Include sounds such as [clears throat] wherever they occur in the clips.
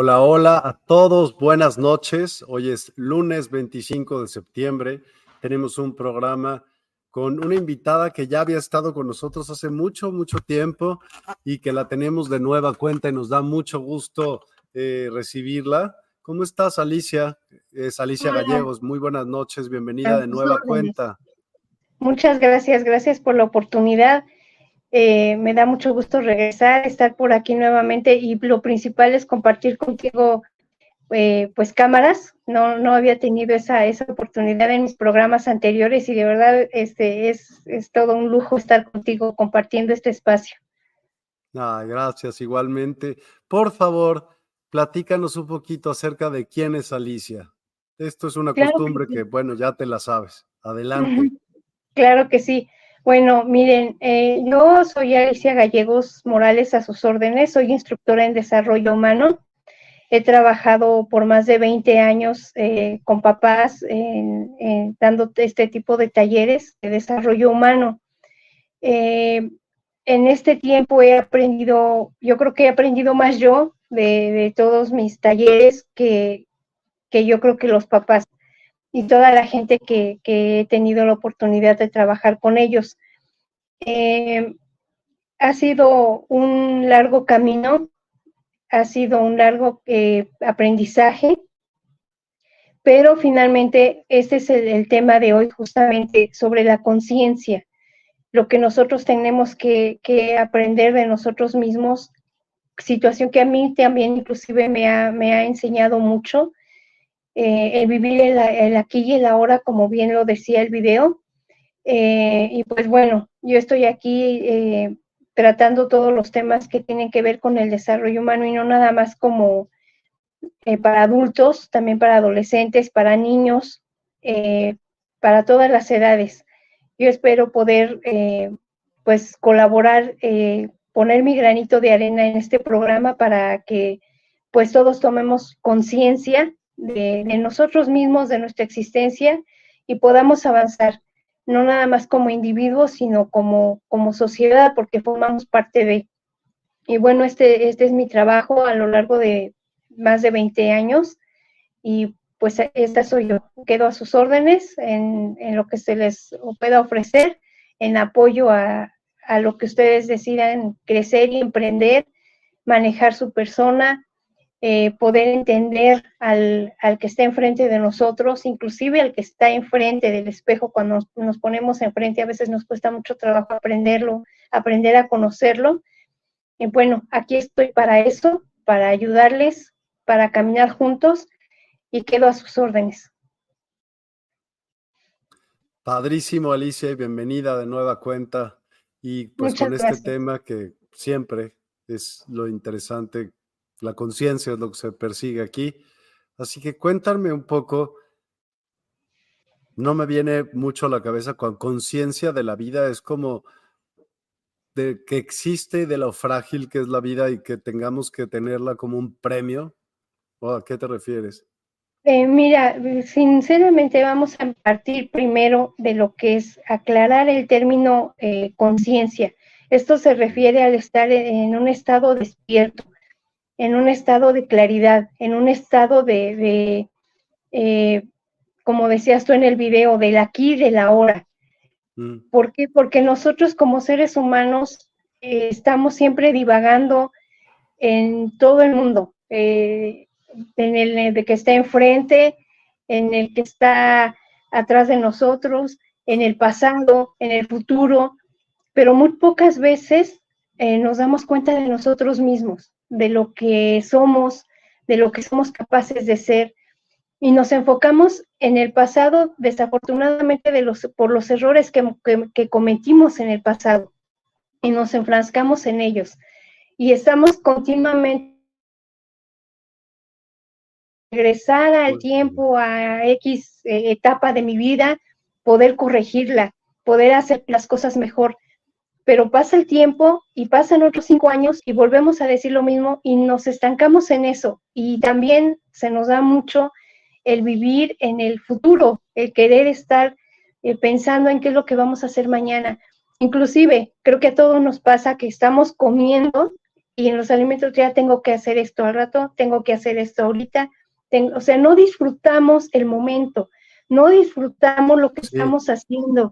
Hola, hola a todos, buenas noches. Hoy es lunes 25 de septiembre. Tenemos un programa con una invitada que ya había estado con nosotros hace mucho, mucho tiempo y que la tenemos de nueva cuenta y nos da mucho gusto eh, recibirla. ¿Cómo estás, Alicia? Es Alicia Gallegos. Muy buenas noches, bienvenida de nueva cuenta. Muchas gracias, gracias por la oportunidad. Eh, me da mucho gusto regresar, estar por aquí nuevamente y lo principal es compartir contigo eh, pues cámaras. No, no había tenido esa, esa oportunidad en mis programas anteriores y de verdad este, es, es todo un lujo estar contigo compartiendo este espacio. Ah, gracias, igualmente. Por favor, platícanos un poquito acerca de quién es Alicia. Esto es una costumbre que, bueno, ya te la sabes. Adelante. Claro que sí. Bueno, miren, eh, yo soy Alicia Gallegos Morales a sus órdenes, soy instructora en desarrollo humano. He trabajado por más de 20 años eh, con papás dando este tipo de talleres de desarrollo humano. Eh, en este tiempo he aprendido, yo creo que he aprendido más yo de, todos mis talleres que, que yo creo que los papás y toda la gente que, he tenido la oportunidad de trabajar con ellos. Eh, ha sido un largo camino, ha sido un largo eh, aprendizaje, pero finalmente este es el, tema de hoy justamente sobre la conciencia, lo que nosotros tenemos que, aprender de nosotros mismos, situación que a mí también inclusive me ha, me ha enseñado mucho eh, el vivir el, aquí y el ahora, como bien lo decía el video. Eh, y pues bueno, yo estoy aquí eh, tratando todos los temas que tienen que ver con el desarrollo humano y no nada más como para adultos, también para adolescentes, para niños, para todas las edades. Yo espero poder pues colaborar, poner mi granito de arena en este programa para que pues todos tomemos conciencia de, nosotros mismos, de nuestra existencia y podamos avanzar, no nada más como individuos, sino como, como sociedad, porque formamos parte de. Y bueno, este, este es mi trabajo a lo largo de más de 20 años y pues esta soy yo. Quedo a sus órdenes en, en lo que se les pueda ofrecer, en apoyo a, a lo que ustedes decidan crecer y emprender, manejar su persona, eh, poder entender al, al, que está enfrente de nosotros, inclusive al que está enfrente del espejo, cuando nos, nos, ponemos enfrente, a veces nos cuesta mucho trabajo aprenderlo, aprender a conocerlo. Y bueno, aquí estoy para eso, para ayudarles, para caminar juntos y quedo a sus órdenes. Padrísimo, Alicia, y bienvenida de nueva cuenta. Y pues con este tema que siempre es lo interesante la conciencia es lo que se persigue aquí. Así que cuéntame un poco, no me viene mucho a la cabeza con conciencia de la vida, es como de que existe de lo frágil que es la vida y que tengamos que tenerla como un premio. ¿O a qué te refieres? Eh, mira, sinceramente vamos a partir primero de lo que es aclarar el término eh, conciencia. Esto se refiere al estar en un estado despierto, en un estado de claridad, en un estado de, eh, como decías tú en el video, del aquí y del ahora. Mm. ¿Por qué? Porque nosotros como seres humanos eh, estamos siempre divagando en todo el mundo, eh, en el de que está enfrente, en el que está atrás de nosotros, en el pasado, en el futuro, pero muy pocas veces nos damos cuenta de nosotros mismos de lo que somos, de lo que somos capaces de ser. Y nos enfocamos en el pasado, desafortunadamente, de los, por los errores que, que, cometimos en el pasado. Y nos enfrascamos en ellos. Y estamos continuamente regresar al tiempo, a X eh, etapa de mi vida, poder corregirla, poder hacer las cosas mejor pero pasa el tiempo y pasan otros cinco años y volvemos a decir lo mismo y nos estancamos en eso. Y también se nos da mucho el vivir en el futuro, el querer estar eh, pensando en qué es lo que vamos a hacer mañana. Inclusive, creo que a todos nos pasa que estamos comiendo y en los alimentos ya tengo que hacer esto al rato, tengo que hacer esto ahorita. o sea, no disfrutamos el momento, no disfrutamos lo que estamos haciendo.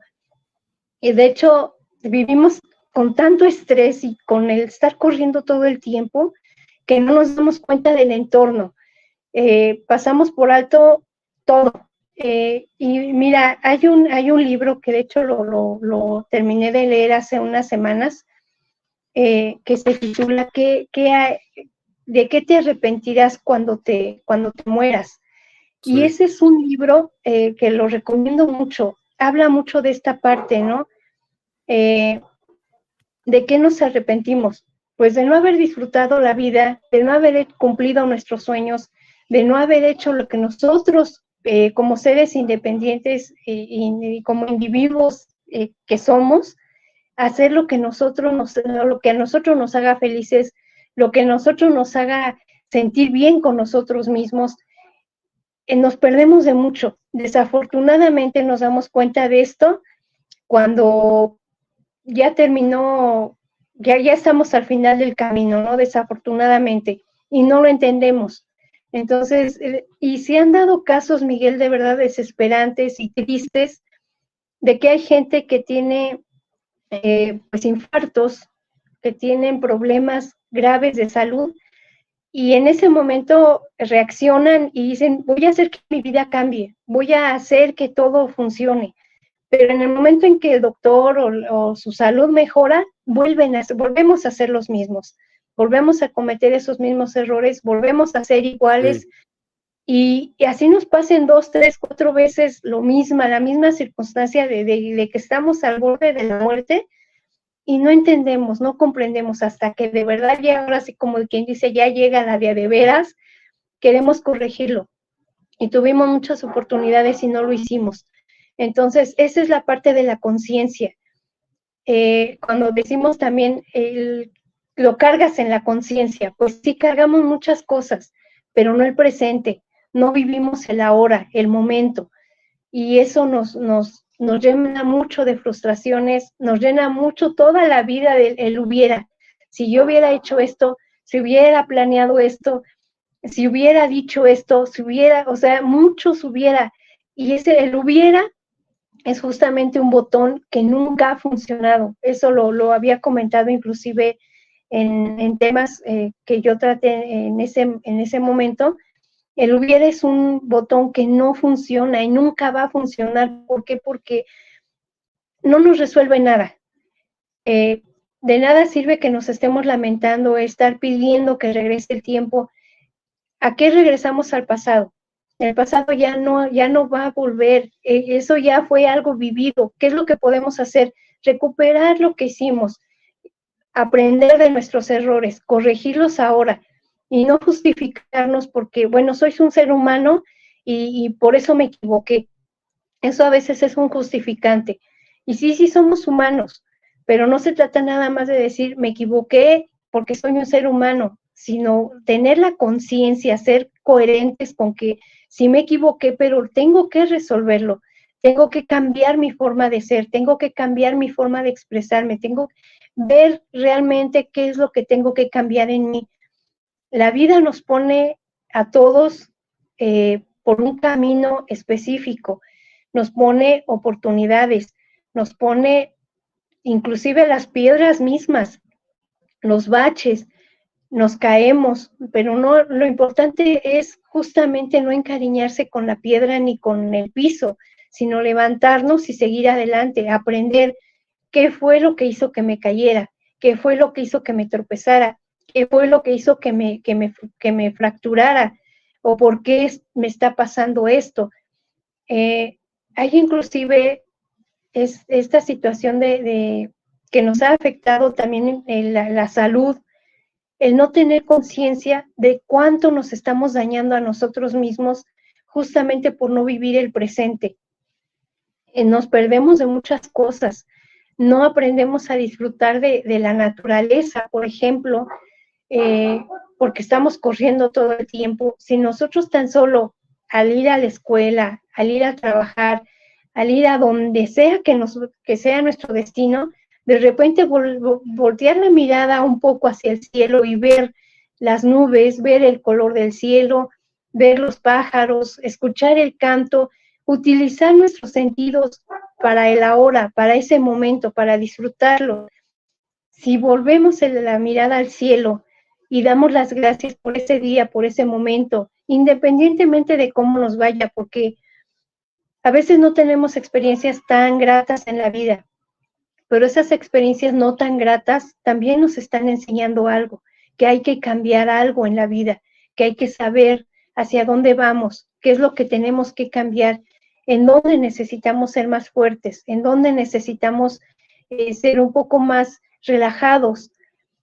Y de hecho, vivimos con tanto estrés y con el estar corriendo todo el tiempo que no nos damos cuenta del entorno. Eh, pasamos por alto todo. Eh, y mira, hay un, hay un libro que de hecho lo, terminé de leer hace unas semanas, eh, que se titula ¿Qué, qué ¿De qué te arrepentirás cuando te, cuando te mueras? Y ese es un libro que lo recomiendo mucho. Habla mucho de esta parte, ¿no? Eh, ¿de qué nos arrepentimos? Pues de no haber disfrutado la vida, de no haber cumplido nuestros sueños, de no haber hecho lo que nosotros eh, como seres independientes y, como individuos eh, que somos, hacer lo que nosotros nos, lo que a nosotros nos haga felices, lo que a nosotros nos haga sentir bien con nosotros mismos, nos perdemos de mucho. Desafortunadamente nos damos cuenta de esto cuando ya terminó, ya, ya estamos al final del camino, ¿no? Desafortunadamente, y no lo entendemos. Entonces, eh, y se han dado casos, Miguel, de verdad desesperantes y tristes, de que hay gente que tiene eh, pues infartos, que tienen problemas graves de salud, y en ese momento reaccionan y dicen, voy a hacer que mi vida cambie, voy a hacer que todo funcione pero en el momento en que el doctor o, su salud mejora, vuelven a, volvemos a ser los mismos, volvemos a cometer esos mismos errores, volvemos a ser iguales. Y, así nos pasen dos, tres, cuatro veces lo mismo, la misma circunstancia de, de, que estamos al borde de la muerte y no entendemos, no comprendemos hasta que de verdad ya ahora sí como quien dice, ya llega la día de veras, queremos corregirlo. Y tuvimos muchas oportunidades y no lo hicimos. Entonces, esa es la parte de la conciencia. Eh, cuando decimos también, lo cargas en la conciencia, pues sí cargamos muchas cosas, pero no el presente, no vivimos el ahora, el momento. Y eso nos, nos, nos llena mucho de frustraciones, nos llena mucho toda la vida del hubiera. Si yo hubiera hecho esto, si hubiera planeado esto, si hubiera dicho esto, si hubiera, o sea, muchos hubiera. Y ese, el hubiera es justamente un botón que nunca ha funcionado. Eso lo, había comentado inclusive en, temas eh, que yo traté en ese, en ese momento, el hubiera es un botón que no funciona y nunca va a funcionar. ¿Por qué? Porque no nos resuelve nada. Eh, de nada sirve que nos estemos lamentando, estar pidiendo que regrese el tiempo. ¿A qué regresamos al pasado? El pasado ya no, ya no va a volver. E, eso ya fue algo vivido. ¿Qué es lo que podemos hacer? Recuperar lo que hicimos, aprender de nuestros errores, corregirlos ahora y no justificarnos porque, bueno, sois un ser humano y, por eso me equivoqué. Eso a veces es un justificante. Y sí, sí somos humanos, pero no se trata nada más de decir me equivoqué porque soy un ser humano, sino tener la conciencia, ser coherentes con que sí me equivoqué, pero tengo que resolverlo, tengo que cambiar mi forma de ser, tengo que cambiar mi forma de expresarme, tengo que ver realmente qué es lo que tengo que cambiar en mí. La vida nos pone a todos eh, por un camino específico, nos pone oportunidades, nos pone inclusive las piedras mismas, los baches, nos caemos, pero no, lo importante es justamente no encariñarse con la piedra ni con el piso, sino levantarnos y seguir adelante, aprender qué fue lo que hizo que me cayera, qué fue lo que hizo que me tropezara, qué fue lo que hizo que me, que me, que me fracturara o por qué me está pasando esto. Eh, hay inclusive es, esta situación de, que nos ha afectado también la salud, el no tener conciencia de cuánto nos estamos dañando a nosotros mismos justamente por no vivir el presente. Eh, nos perdemos de muchas cosas, no aprendemos a disfrutar de, de la naturaleza, por ejemplo, eh, porque estamos corriendo todo el tiempo. Si nosotros tan solo al ir a la escuela, al ir a trabajar, al ir a donde sea que, nos, que sea nuestro destino, de repente voltear la mirada un poco hacia el cielo y ver las nubes, ver el color del cielo, ver los pájaros, escuchar el canto, utilizar nuestros sentidos para el ahora, para ese momento, para disfrutarlo. Si volvemos la mirada al cielo y damos las gracias por ese día, por ese momento, independientemente de cómo nos vaya, porque a veces no tenemos experiencias tan gratas en la vida, pero esas experiencias no tan gratas también nos están enseñando algo, que hay que cambiar algo en la vida, que hay que saber hacia dónde vamos, qué es lo que tenemos que cambiar, en dónde necesitamos ser más fuertes, en dónde necesitamos eh, ser un poco más relajados,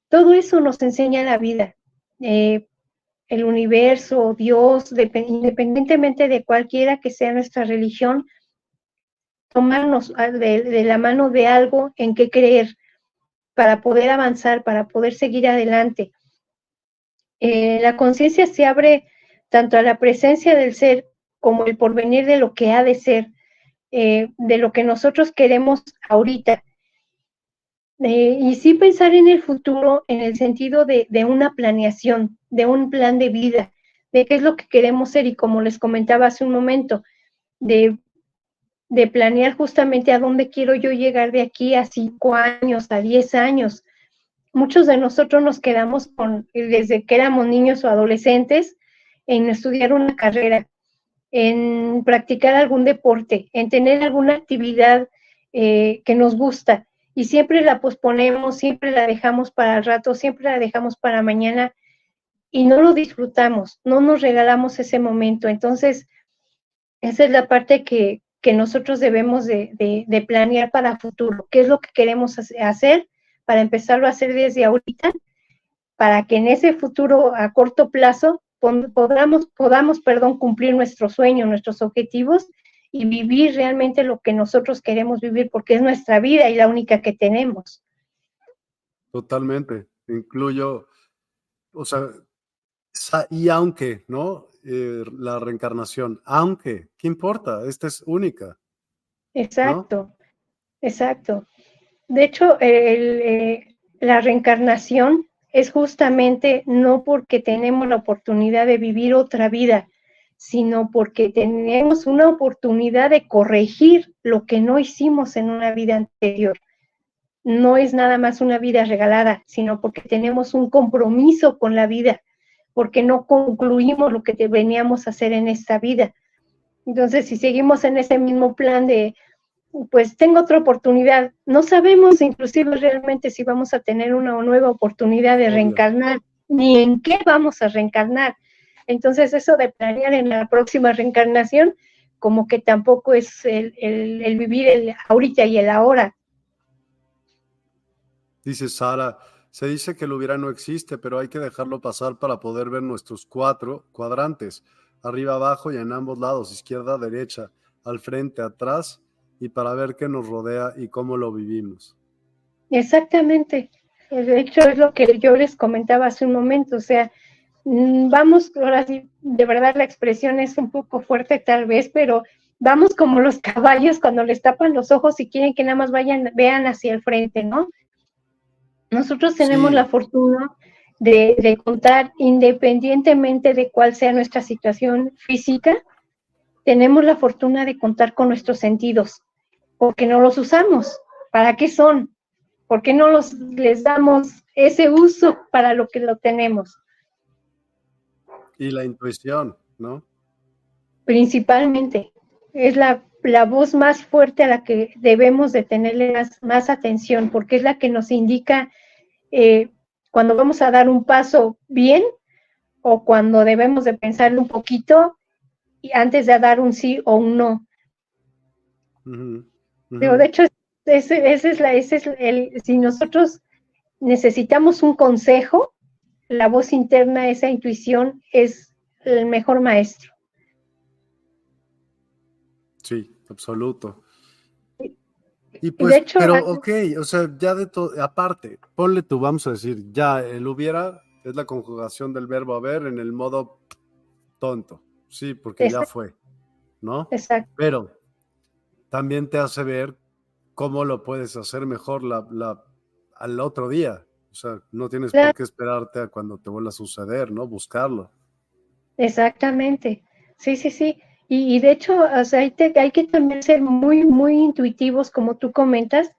todo eso nos enseña la vida. Eh, el universo, Dios, independientemente de cualquiera que sea nuestra religión, tomarnos de, la mano de algo en que creer para poder avanzar, para poder seguir adelante. Eh, la conciencia se abre tanto a la presencia del ser como el porvenir de lo que ha de ser, eh, de lo que nosotros queremos ahorita y sí pensar en el futuro en el sentido de, una planeación, de un plan de vida, de qué es lo que queremos ser y como les comentaba hace un momento, de, de planear justamente a dónde quiero yo llegar de aquí a cinco años, a diez años. Muchos de nosotros nos quedamos con, desde que éramos niños o adolescentes, en estudiar una carrera, en practicar algún deporte, en tener alguna actividad eh, que nos gusta y siempre la posponemos, siempre la dejamos para el rato, siempre la dejamos para mañana y no lo disfrutamos, no nos regalamos ese momento. Entonces, esa es la parte que, nosotros debemos de, planear para futuro. ¿Qué es lo que queremos hacer para empezarlo a hacer desde ahorita? Para que en ese futuro a corto plazo podamos, podamos perdón, cumplir nuestros sueños, nuestros objetivos y vivir realmente lo que nosotros queremos vivir, porque es nuestra vida y la única que tenemos. Totalmente, incluyo, o sea, y aunque, ¿no? Eh, la reencarnación, aunque, ¿qué importa? Esta es única. Exacto, exacto. De hecho, eh, la reencarnación es justamente no porque tenemos la oportunidad de vivir otra vida, sino porque tenemos una oportunidad de corregir lo que no hicimos en una vida anterior. no es nada más una vida regalada, sino porque tenemos un compromiso con la vida, porque no concluimos lo que veníamos a hacer en esta vida. Entonces, si seguimos en ese mismo plan de, pues tengo otra oportunidad, no sabemos inclusive realmente si vamos a tener una nueva oportunidad de reencarnar, ni en qué vamos a reencarnar. Entonces, eso de planear en la próxima reencarnación, como que tampoco es el, el vivir el ahorita y el ahora. Dice Sara, se dice que el hubiera no existe, pero hay que dejarlo pasar para poder ver nuestros cuatro cuadrantes, arriba, abajo y en ambos lados, izquierda, derecha, al frente, atrás, y para ver qué nos rodea y cómo lo vivimos. Exactamente. De hecho, es lo que yo les comentaba hace un momento, o sea, mm, vamos, ahora sí, de verdad la expresión es un poco fuerte tal vez, pero vamos como los caballos cuando les tapan los ojos y quieren que nada más vayan, vean hacia el frente, ¿no? Nosotros tenemos la fortuna de, contar, independientemente de cuál sea nuestra situación física, tenemos la fortuna de contar con nuestros sentidos, porque no los usamos. ¿Para qué son? ¿Por qué no los, les damos ese uso para lo que lo tenemos? Y la intuición, ¿no? Principalmente. Es la, la voz más fuerte a la que debemos de tenerle más, atención, porque es la que nos indica eh, cuando vamos a dar un paso bien o cuando debemos de pensar un poquito y antes de dar un sí o un no. Pero de hecho, ese, es la, ese es el, si nosotros necesitamos un consejo, la voz interna, esa intuición es el mejor maestro. Sí, absoluto. Y pues, pero ok, o sea, ya de todo, aparte, ponle tú, vamos a decir, ya el hubiera es la conjugación del verbo haber en el modo tonto, sí, porque ya fue, ¿no? Exacto. Pero también te hace ver cómo lo puedes hacer mejor la, la, al otro día. O sea, no tienes por qué esperarte a cuando te vuelva a suceder, ¿no? Buscarlo. Exactamente. Sí, sí, sí. Y, de hecho, hay, que también ser muy, muy intuitivos, como tú comentas,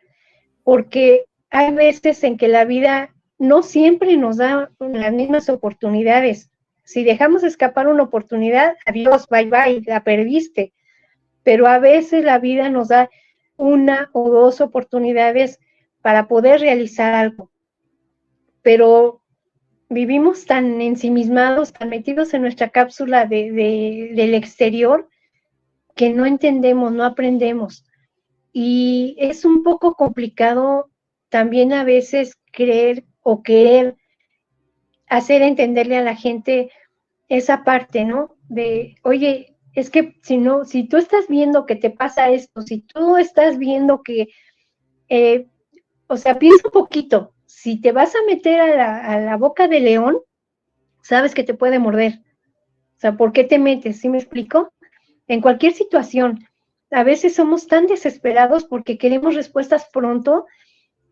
porque hay veces en que la vida no siempre nos da las mismas oportunidades. Si dejamos escapar una oportunidad, adiós, bye bye, la perdiste. Pero a veces la vida nos da una o dos oportunidades para poder realizar algo. Pero vivimos tan ensimismados, tan metidos en nuestra cápsula de, del exterior, que no entendemos, no aprendemos. Y es un poco complicado también a veces creer o querer hacer entenderle a la gente esa parte, ¿no? De, oye, es que si no, si tú estás viendo que te pasa esto, si tú estás viendo que, eh, o sea, piensa un poquito, si te vas a meter a la, boca de león, sabes que te puede morder. O sea, ¿por qué te metes? ¿Sí me explico? En cualquier situación, a veces somos tan desesperados porque queremos respuestas pronto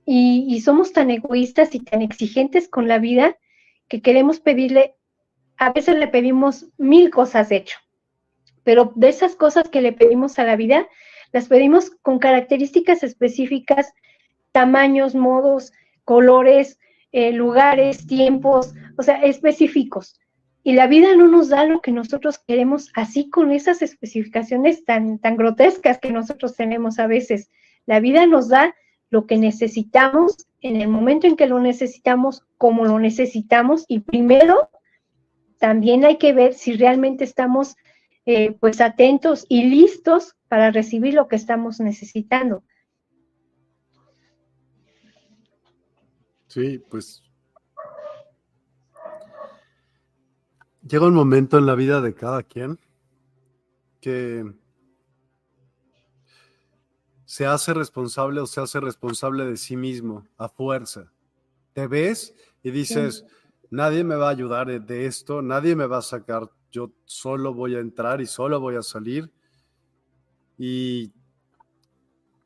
y, y, somos tan egoístas y tan exigentes con la vida que queremos pedirle, a veces le pedimos mil cosas de hecho, pero de esas cosas que le pedimos a la vida, las pedimos con características específicas, tamaños, modos, colores, eh, lugares, tiempos, o sea, específicos. Y la vida no nos da lo que nosotros queremos así con esas especificaciones tan, tan grotescas que nosotros tenemos a veces. La vida nos da lo que necesitamos en el momento en que lo necesitamos, como lo necesitamos. Y primero, también hay que ver si realmente estamos eh, pues atentos y listos para recibir lo que estamos necesitando. Sí, pues llega un momento en la vida de cada quien que se hace responsable o se hace responsable de sí mismo a fuerza. Te ves y dices, nadie me va a ayudar de esto, nadie me va a sacar, yo solo voy a entrar y solo voy a salir. Y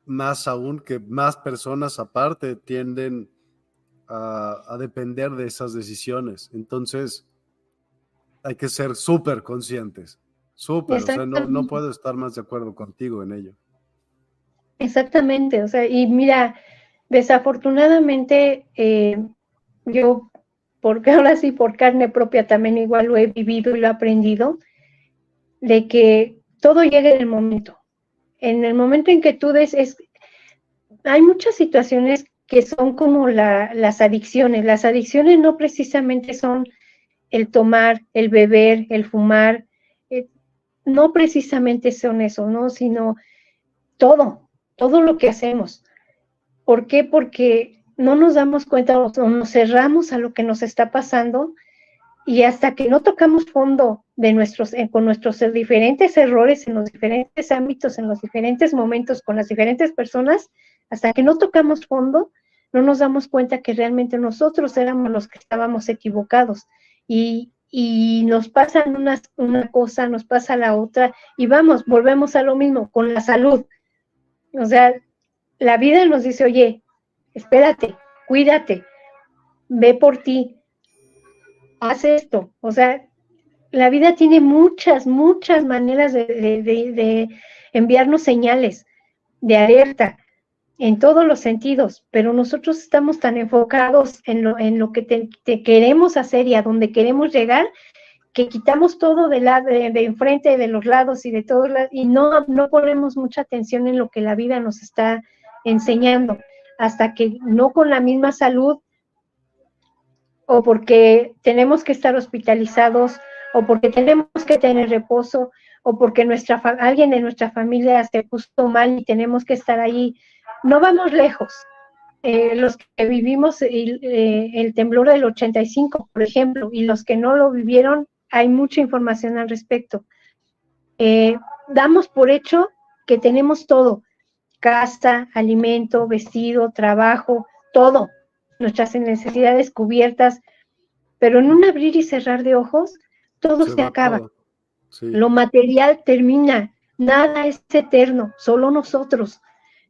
más aún que más personas aparte tienden a, depender de esas decisiones. Entonces, hay que ser súper conscientes, súper, o sea, no, no, puedo estar más de acuerdo contigo en ello. Exactamente, o sea, y mira, Desafortunadamente, eh, yo, porque [laughs] ahora sí por carne propia también igual lo he vivido y lo he aprendido, de que todo llega en el momento. En el momento en que tú des, es, hay muchas situaciones que son como las adicciones. Las adicciones no precisamente son el tomar, el beber, el fumar, eh, no precisamente son eso, ¿no? Sino todo, todo lo que hacemos. ¿Por qué? Porque no nos damos cuenta o nos cerramos a lo que nos está pasando y hasta que no tocamos fondo de nuestros, eh, con nuestros diferentes errores en los diferentes ámbitos, en los diferentes momentos, con las diferentes personas, hasta que no tocamos fondo, no nos damos cuenta que realmente nosotros éramos los que estábamos equivocados. Y, y nos pasa una, una cosa, nos pasa la otra, y vamos, volvemos a lo mismo, con la salud. O sea, la vida nos dice, oye, espérate, cuídate, ve por ti, haz esto. O sea, la vida tiene muchas, muchas maneras de, enviarnos señales de alerta en todos los sentidos, pero nosotros estamos tan enfocados en lo, en lo que te, queremos hacer y a donde queremos llegar que quitamos todo de, la, de, de, enfrente, de los lados y de todos lados, y no, no ponemos mucha atención en lo que la vida nos está enseñando, hasta que no con la misma salud o porque tenemos que estar hospitalizados o porque tenemos que tener reposo o porque nuestra alguien de nuestra familia se puso mal y tenemos que estar ahí. No vamos lejos. Eh, los que vivimos el, eh, el temblor del 85, por ejemplo, y los que no lo vivieron, hay mucha información al respecto. Eh, damos por hecho que tenemos todo, casa, alimento, vestido, trabajo, todo, nuestras necesidades cubiertas, pero en un abrir y cerrar de ojos, todo se, acaba. Lo material termina, nada es eterno, solo nosotros.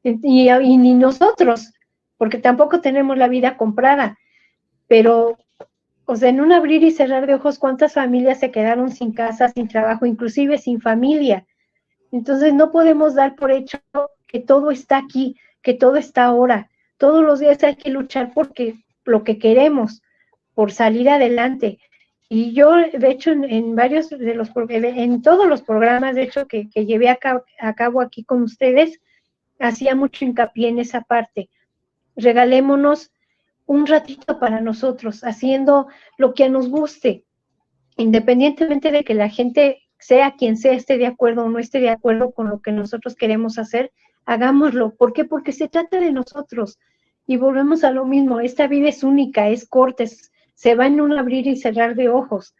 Y, ni nosotros, porque tampoco tenemos la vida comprada. Pero o sea, en un abrir y cerrar de ojos, ¿cuántas familias se quedaron sin casa, sin trabajo, inclusive sin familia? Entonces no podemos dar por hecho que todo está aquí, que todo está ahora. Todos los días hay que luchar porque lo que queremos, por salir adelante. Y yo, de hecho, en, varios de los, en todos los programas, de hecho, que, llevé a cabo aquí con ustedes, hacía mucho hincapié en esa parte. Regalémonos un ratito para nosotros, haciendo lo que nos guste, independientemente de que la gente sea quien sea esté de acuerdo o no esté de acuerdo con lo que nosotros queremos hacer, hagámoslo. ¿Por qué? Porque se trata de nosotros. Y volvemos a lo mismo, esta vida es única, es corta, se va en un abrir y cerrar de ojos.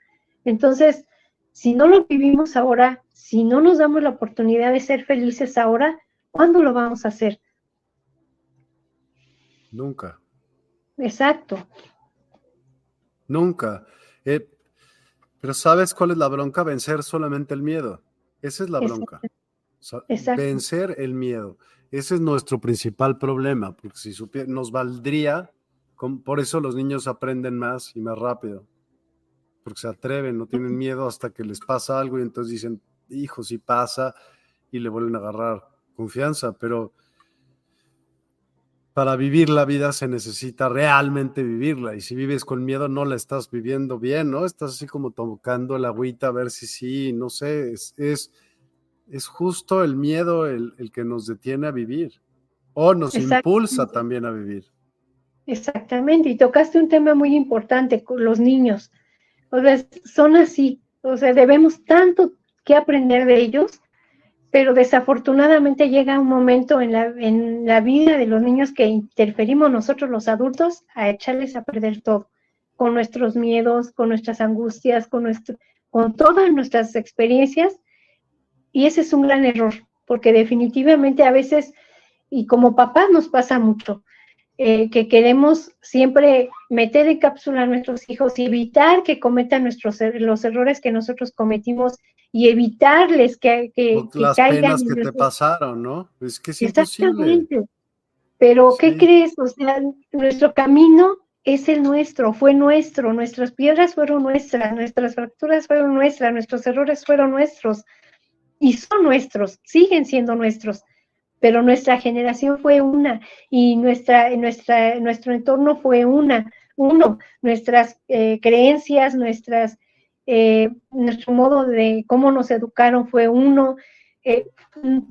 Entonces, si no lo vivimos ahora, si no nos damos la oportunidad de ser felices ahora, ¿cuándo lo vamos a hacer? Nunca. Exacto. Nunca. Eh, pero ¿sabes cuál es la bronca? Vencer solamente el miedo. Esa es la bronca. vencer el miedo. Ese es nuestro principal problema, porque si nos valdría, por eso los niños aprenden más y más rápido, porque se atreven, no tienen miedo hasta que les pasa algo y entonces dicen, hijo, si pasa, y le vuelven a agarrar confianza, pero para vivir la vida se necesita realmente vivirla. Y si vives con miedo, no la estás viviendo bien, ¿no? Estás así como tocando la agüita a ver si sí, no sé, es, es, justo el miedo el, que nos detiene a vivir o nos impulsa también a vivir. Exactamente, y tocaste un tema muy importante con los niños. O sea, son así, o sea, debemos tanto que aprender de ellos pero desafortunadamente llega un momento en la, en la vida de los niños que interferimos nosotros los adultos a echarles a perder todo, con nuestros miedos, con nuestras angustias, con, nuestro, con todas nuestras experiencias. Y ese es un gran error, porque definitivamente a veces, y como papás nos pasa mucho, eh, que queremos siempre meter en cápsula a nuestros hijos y evitar que cometan nuestros, los errores que nosotros cometimos y evitarles que, que, las penas que te pasaron, ¿no? Es que es Exactamente. Pero, ¿qué crees? O sea, nuestro camino es el nuestro, fue nuestro, nuestras piedras fueron nuestras, nuestras fracturas fueron nuestras, nuestros errores fueron nuestros y son nuestros, siguen siendo nuestros. pero nuestra generación fue una y nuestra, nuestra, nuestro entorno fue una, uno, nuestras eh, creencias, nuestras, eh, nuestro modo de cómo nos educaron fue uno. Eh,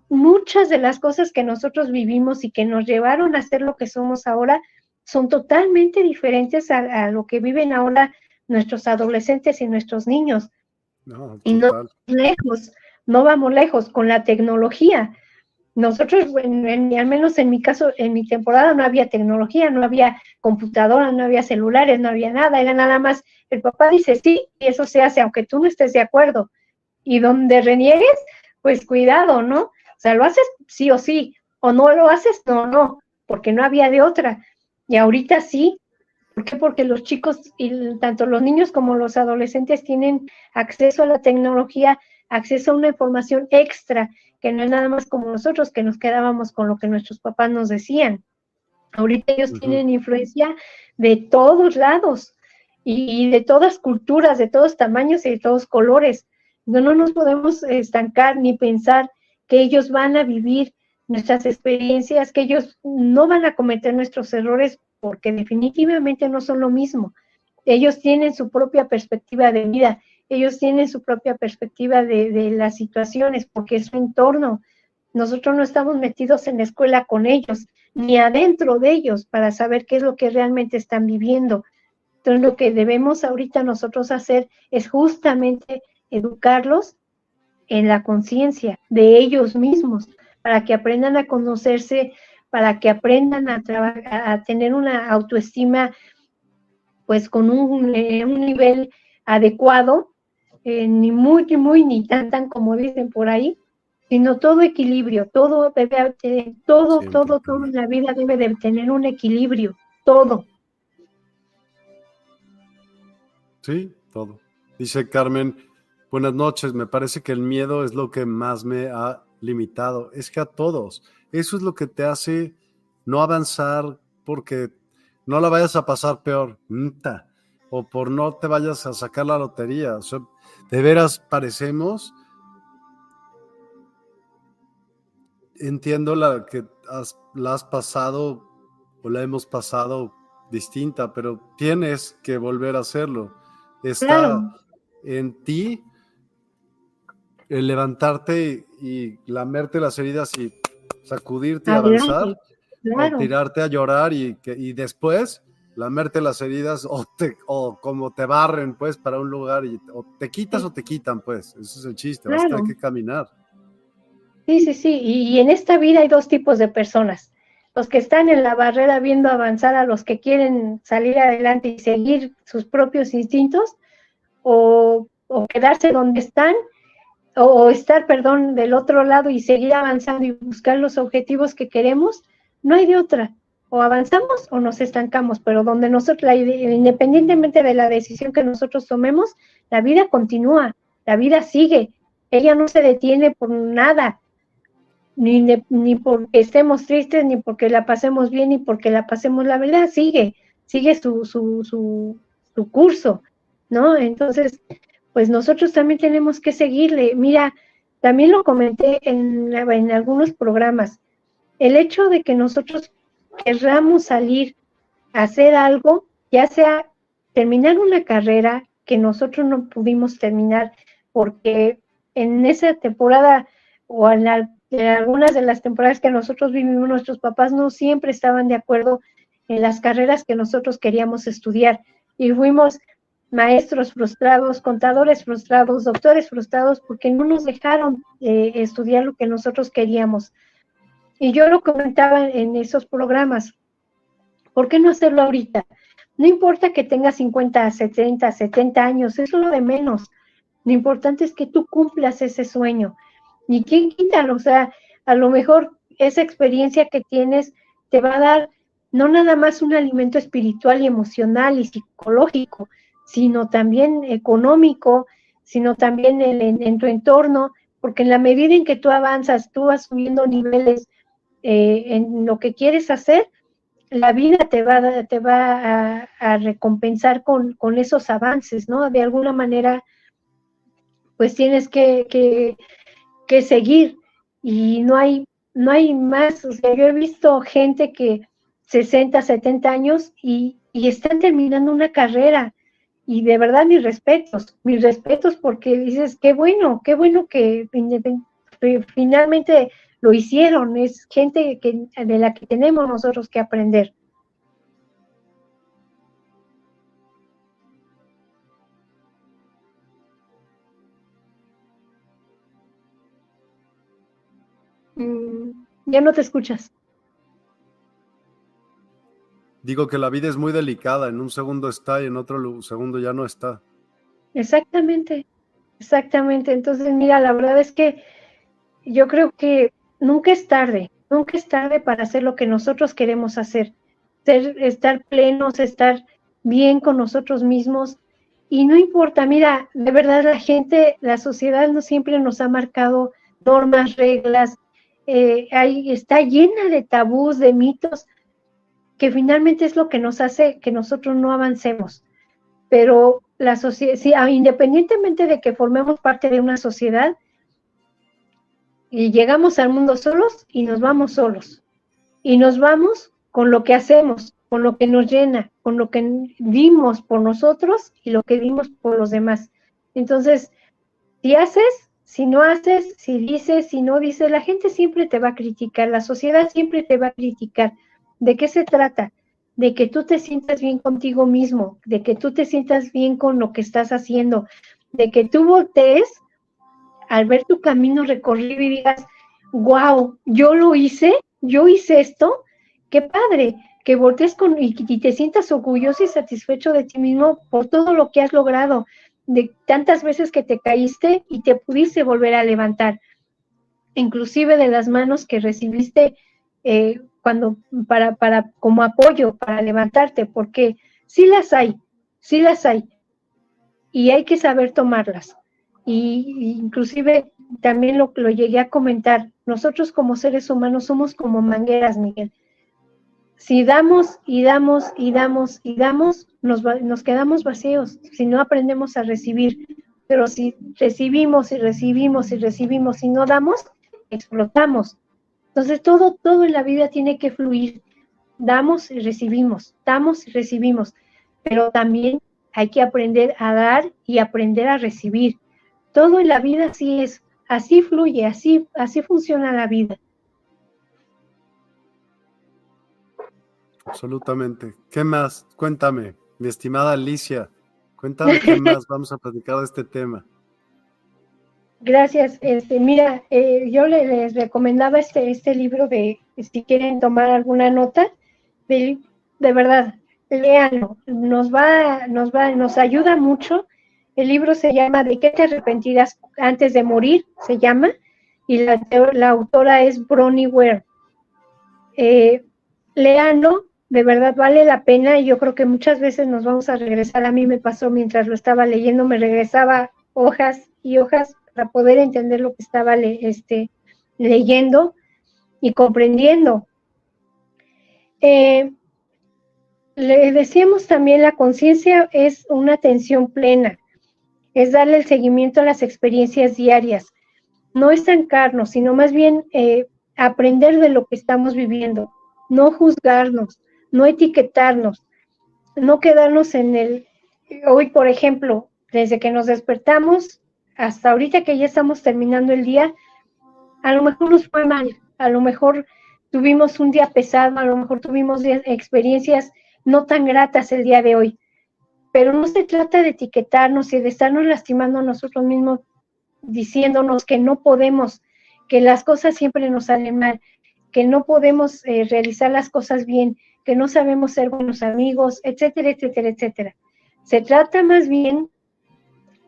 muchas de las cosas que nosotros vivimos y que nos llevaron a ser lo que somos ahora son totalmente diferentes a, lo que viven ahora nuestros adolescentes y nuestros niños. y no lejos, no vamos lejos con la tecnología. Nosotros, al menos en mi caso, en mi temporada no había tecnología, no había computadora, no había celulares, no había nada, era nada más, el papá dice sí, y eso se hace, aunque tú no estés de acuerdo. Y donde reniegues, pues cuidado, ¿no? O sea, lo haces sí o sí, o no lo haces, no, no, porque no había de otra. Y ahorita sí. ¿Por qué? Porque los chicos, y tanto los niños como los adolescentes, tienen acceso a la tecnología, acceso a una información extra que no es nada más como nosotros que nos quedábamos con lo que nuestros papás nos decían. Ahorita ellos tienen influencia de todos lados y, de todas culturas, de todos tamaños y de todos colores. No, no nos podemos estancar ni pensar que ellos van a vivir nuestras experiencias, que ellos no van a cometer nuestros errores porque definitivamente no son lo mismo. Ellos tienen su propia perspectiva de vida ellos tienen su propia perspectiva de, las situaciones, porque es su entorno. Nosotros no estamos metidos en la escuela con ellos, ni adentro de ellos, para saber qué es lo que realmente están viviendo. Entonces, lo que debemos ahorita nosotros hacer es justamente educarlos en la conciencia de ellos mismos, para que aprendan a conocerse, para que aprendan a, a tener una autoestima, pues con un, eh, un nivel adecuado eh, ni muy, muy, ni tan, tan como dicen por ahí, sino todo equilibrio, todo debe tener, todo, todo, todo en la vida debe de tener un equilibrio, todo. Sí, todo. Dice Carmen, buenas noches, me parece que el miedo es lo que más me ha limitado. Es que a todos, eso es lo que te hace no avanzar porque no la vayas a pasar peor, o por no te vayas a sacar la lotería. O sea, de veras parecemos. Entiendo la que la has pasado o la hemos pasado distinta, pero tienes que volver a hacerlo. Está en ti el levantarte y, lamerte las heridas y sacudirte y avanzar, o tirarte a llorar y, y después lamerte las heridas o, te, o como te barren, pues, para un lugar y o te quitas o te quitan, pues. Ese es el chiste, vas a tener que caminar. Sí, sí, sí. Y, en esta vida hay dos tipos de personas. Los que están en la barrera viendo avanzar a los que quieren salir adelante y seguir sus propios instintos, o, o quedarse donde están, o estar, perdón, del otro lado y seguir avanzando y buscar los objetivos que queremos, no hay de otra o avanzamos o nos estancamos, pero donde nosotros, independientemente de la decisión que nosotros tomemos, la vida continúa, la vida sigue, ella no se detiene por nada, ni, ni porque estemos tristes, ni porque la pasemos bien, ni porque la pasemos, la verdad sigue, sigue su, su, su, su curso, ¿no? Entonces, pues nosotros también tenemos que seguirle. Mira, también lo comenté en, en algunos programas, el hecho de que nosotros querramos salir a hacer algo, ya sea terminar una carrera que nosotros no pudimos terminar porque en esa temporada o en, algunas de las temporadas que nosotros vivimos, nuestros papás no siempre estaban de acuerdo en las carreras que nosotros queríamos estudiar y fuimos maestros frustrados, contadores frustrados, doctores frustrados porque no nos dejaron eh, estudiar lo que nosotros queríamos. Y yo lo comentaba en esos programas. ¿Por qué no hacerlo ahorita? No importa que tengas 50, 70, 70 años, es lo de menos. Lo importante es que tú cumplas ese sueño. Ni quién quita, o sea, a lo mejor esa experiencia que tienes te va a dar no nada más un alimento espiritual y emocional y psicológico, sino también económico, sino también en, en tu entorno, porque en la medida en que tú avanzas, tú vas subiendo niveles eh, en lo que quieres hacer, la vida te va, te va a, recompensar con, esos avances, ¿no? De alguna manera, pues tienes que, que, seguir y no hay no hay más. O sea, yo he visto gente que 60, 70 años y, y están terminando una carrera. Y de verdad, mis respetos, mis respetos, porque dices, qué bueno, qué bueno que finalmente lo hicieron. Es gente que, de la que tenemos nosotros que aprender. Mm, ya no te escuchas. Digo que la vida es muy delicada, en un segundo está y en otro segundo ya no está. Exactamente, exactamente. Entonces, mira, la verdad es que yo creo que nunca es tarde, nunca es tarde para hacer lo que nosotros queremos hacer, ser, estar plenos, estar bien con nosotros mismos. Y no importa, mira, de verdad la gente, la sociedad no siempre nos ha marcado normas, reglas, eh, está llena de tabús, de mitos, que finalmente es lo que nos hace que nosotros no avancemos. Pero la sociedad, ah, independientemente de que formemos parte de una sociedad, y llegamos al mundo solos y nos vamos solos. Y nos vamos con lo que hacemos, con lo que nos llena, con lo que dimos por nosotros y lo que dimos por los demás. Entonces, si haces, si no haces, si dices, si no dices, la gente siempre te va a criticar, la sociedad siempre te va a criticar. ¿De qué se trata? De que tú te sientas bien contigo mismo, de que tú te sientas bien con lo que estás haciendo, de que tú voltees al ver tu camino recorrido y digas, wow, yo lo hice, yo hice esto, qué padre, que voltees con y, y te sientas orgulloso y satisfecho de ti mismo por todo lo que has logrado, de tantas veces que te caíste y te pudiste volver a levantar, inclusive de las manos que recibiste eh, cuando para, para como apoyo para levantarte, porque sí las hay, sí las hay y hay que saber tomarlas. Y, inclusive también lo, lo llegué a comentar, nosotros como seres humanos somos como mangueras, Miguel si damos y damos y damos y damos, nos, nos quedamos vacíos, si no aprendemos a recibir. Pero si recibimos y recibimos y recibimos y no damos, explotamos. Entonces todo, todo en la vida tiene que fluir. Damos y recibimos, damos y recibimos. Pero también hay que aprender a dar y aprender a recibir. Todo en la vida así es, así fluye, así, así funciona la vida. Absolutamente. ¿Qué más? Cuéntame, mi estimada Alicia, cuéntame qué [laughs] más vamos a platicar de este tema. Gracias. Este, mira, eh, yo les recomendaba este, este libro de, si quieren tomar alguna nota, de, de verdad, léanlo. Nos va, nos va, nos ayuda mucho. El libro se llama ¿De qué te arrepentirás antes de morir? Se llama, y la, autora es Bronnie Ware. Eh, de verdad vale la pena y yo creo que muchas veces nos vamos a regresar. A mí me pasó mientras lo estaba leyendo, me regresaba hojas y hojas para poder entender lo que estaba este, leyendo y comprendiendo. Eh, le decíamos también la conciencia es una atención plena, es darle el seguimiento a las experiencias diarias, no estancarnos, sino más bien eh, aprender de lo que estamos viviendo, no juzgarnos, no etiquetarnos, no quedarnos en el, hoy por ejemplo, desde que nos despertamos hasta ahorita que ya estamos terminando el día, a lo mejor nos fue mal, a lo mejor tuvimos un día pesado, a lo mejor tuvimos experiencias no tan gratas el día de hoy, pero no se trata de etiquetarnos y de estarnos lastimando a nosotros mismos diciéndonos que no podemos, que las cosas siempre nos salen mal, que no podemos eh, realizar las cosas bien, que no sabemos ser buenos amigos, etcétera, etcétera, etcétera. Se trata más bien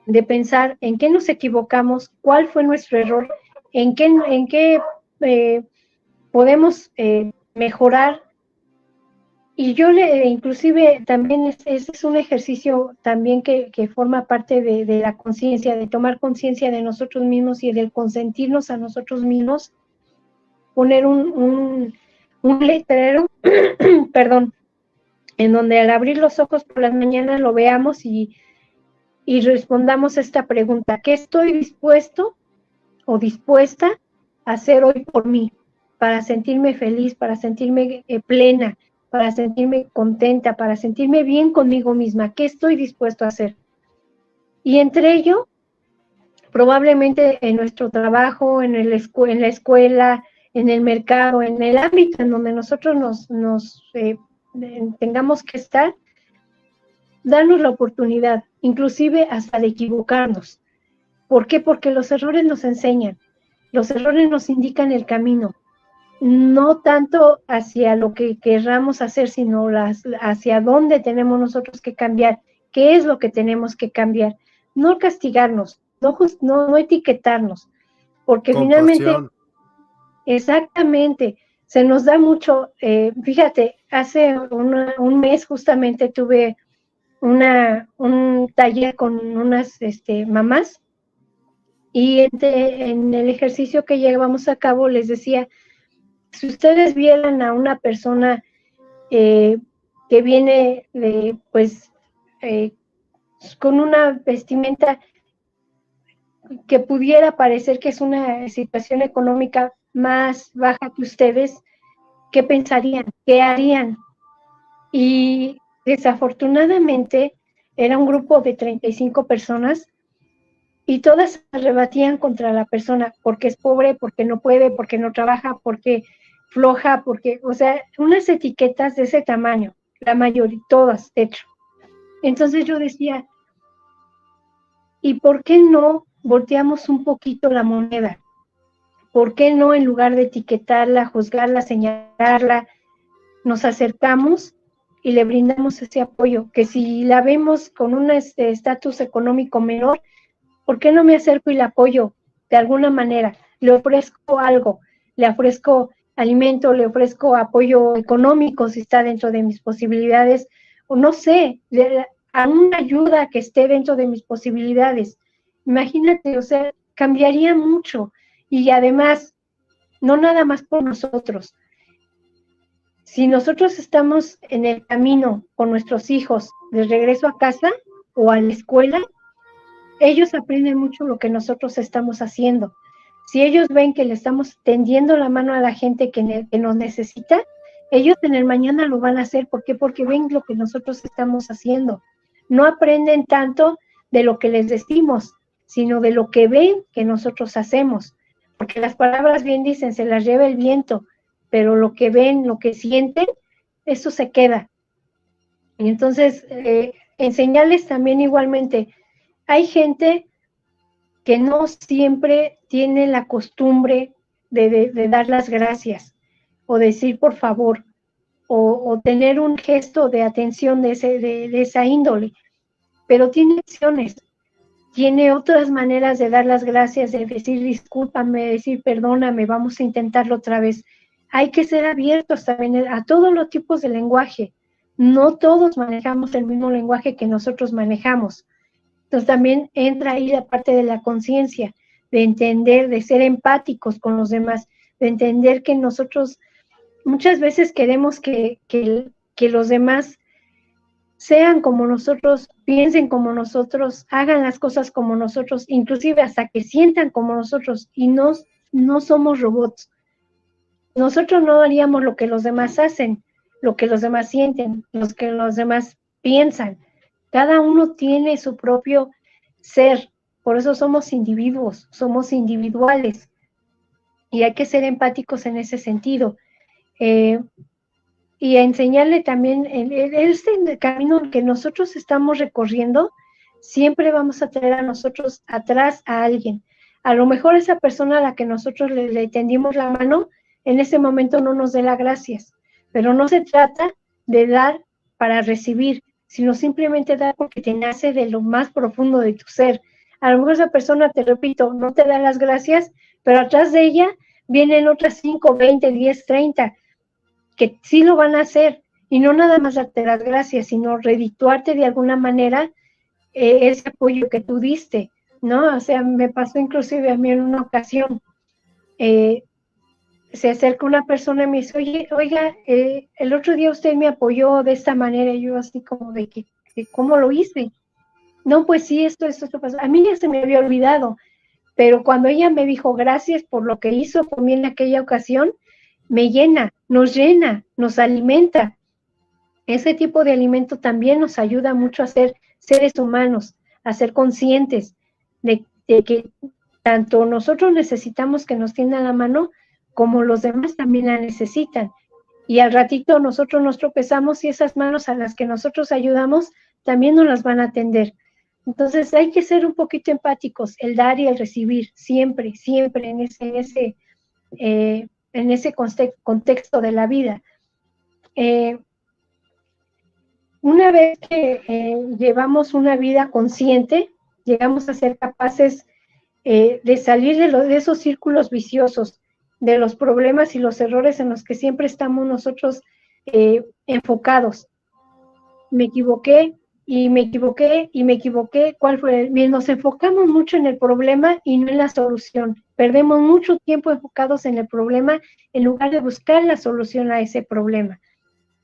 de pensar en qué nos equivocamos, cuál fue nuestro error, en qué, en qué eh, podemos eh, mejorar. Y yo le, inclusive también ese es un ejercicio también que, forma parte de, la conciencia, de tomar conciencia de nosotros mismos y del consentirnos a nosotros mismos, poner un un letrero, [clears throat] perdón, en donde al abrir los ojos por las mañanas lo veamos y, y respondamos esta pregunta, ¿qué estoy dispuesto o dispuesta a hacer hoy por mí? para sentirme feliz, para sentirme eh, plena, para sentirme contenta, para sentirme bien conmigo misma, ¿qué estoy dispuesto a hacer? Y entre ello, probablemente en nuestro trabajo, en, la escuela, en el mercado, en el ámbito en donde nosotros nos, eh, tengamos que estar, darnos la oportunidad, inclusive hasta de equivocarnos. ¿Por qué? Porque los errores nos enseñan, los errores nos indican el camino, no tanto hacia lo que querramos hacer, sino las, hacia dónde tenemos nosotros que cambiar, qué es lo que tenemos que cambiar. No castigarnos, no, no, etiquetarnos, porque finalmente, exactamente, se nos da mucho, eh, fíjate, hace un mes justamente tuve una, un taller con unas este, mamás y en el ejercicio que llevamos a cabo les decía, si ustedes vieran a una persona eh, que viene de, pues, eh, con una vestimenta que pudiera parecer que es una situación económica más baja que ustedes, ¿qué pensarían? ¿Qué harían? Y desafortunadamente era un grupo de 35 personas y todas rebatían contra la persona porque es pobre, porque no puede, porque no trabaja, porque floja, porque, o sea, unas etiquetas de ese tamaño, la mayoría, todas, de hecho. Entonces yo decía, ¿y por qué no volteamos un poquito la moneda? ¿Por qué no en lugar de etiquetarla, juzgarla, señalarla, nos acercamos y le brindamos ese apoyo? Que si la vemos con un este, estatus económico menor, ¿por qué no me acerco y la apoyo de alguna manera? Le ofrezco algo, le ofrezco alimento, le ofrezco apoyo económico si está dentro de mis posibilidades, o no sé, a una ayuda que esté dentro de mis posibilidades. Imagínate, o sea, cambiaría mucho. Y además, no nada más por nosotros. Si nosotros estamos en el camino con nuestros hijos de regreso a casa o a la escuela, ellos aprenden mucho lo que nosotros estamos haciendo. Si ellos ven que le estamos tendiendo la mano a la gente que, nos necesita, ellos en el mañana lo van a hacer. ¿Por qué? Porque ven lo que nosotros estamos haciendo. No aprenden tanto de lo que les decimos, sino de lo que ven que nosotros hacemos. Porque las palabras bien dicen, se las lleva el viento, pero lo que ven, lo que sienten, eso se queda. Y entonces, eh, enseñarles también igualmente, hay gente que no siempre tiene la costumbre de, dar las gracias o decir por favor o, tener un gesto de atención de, ese, de, esa índole, pero tiene acciones, tiene otras maneras de dar las gracias, de decir discúlpame, de decir perdóname, vamos a intentarlo otra vez. Hay que ser abiertos también a todos los tipos de lenguaje. No todos manejamos el mismo lenguaje que nosotros manejamos. Entonces también entra ahí la parte de la conciencia, de entender, de ser empáticos con los demás, de entender que nosotros muchas veces queremos que, que, los demás sean como nosotros, piensen como nosotros, hagan las cosas como nosotros, inclusive hasta que sientan como nosotros y no, no somos robots. Nosotros no haríamos lo que los demás hacen, lo que los demás sienten, lo que los demás piensan. Cada uno tiene su propio ser, por eso somos individuos, somos individuales y hay que ser empáticos en ese sentido. Eh, y enseñarle también, en, este camino que nosotros estamos recorriendo, siempre vamos a traer a nosotros atrás a alguien. A lo mejor esa persona a la que nosotros le, le tendimos la mano, en ese momento no nos dé las gracias, pero no se trata de dar para recibir, sino simplemente dar porque te nace de lo más profundo de tu ser. A lo mejor esa persona, te repito, no te da las gracias, pero atrás de ella vienen otras 5, 20, 10, 30 que sí lo van a hacer y no nada más darte las gracias, sino redituarte de alguna manera eh, ese apoyo que tú diste, ¿no? O sea, me pasó inclusive a mí en una ocasión, eh, se acerca una persona y me dice, oye, oiga, eh, el otro día usted me apoyó de esta manera, yo así como de que, ¿cómo lo hice? No, pues sí, esto, esto, esto. A mí ya se me había olvidado, pero cuando ella me dijo gracias por lo que hizo por mí en aquella ocasión, me llena, nos llena, nos alimenta. Ese tipo de alimento también nos ayuda mucho a ser seres humanos, a ser conscientes de, que tanto nosotros necesitamos que nos tiendan la mano, como los demás también la necesitan. Y al ratito nosotros nos tropezamos y esas manos a las que nosotros ayudamos también nos las van a atender. Entonces hay que ser un poquito empáticos, el dar y el recibir, siempre, siempre en ese, en ese, eh, en ese contexto de la vida. Eh, una vez que eh, llevamos una vida consciente, llegamos a ser capaces de salir de, de esos círculos viciosos, de los problemas y los errores en los que siempre estamos nosotros enfocados. Me equivoqué, y me equivoqué y me equivoqué. ¿Cuál fue? Nos enfocamos mucho en el problema y no en la solución. Perdemos mucho tiempo enfocados en el problema en lugar de buscar la solución a ese problema.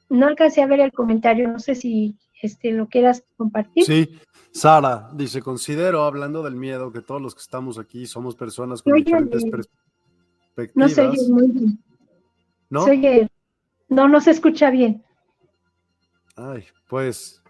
No alcancé a ver el comentario, no sé si este, lo quieras compartir. Sí, Sara dice, considero, hablando del miedo, que todos los que estamos aquí somos personas con diferentes perspectivas. No se oye muy bien. ¿No? no, no se escucha bien. Ay, pues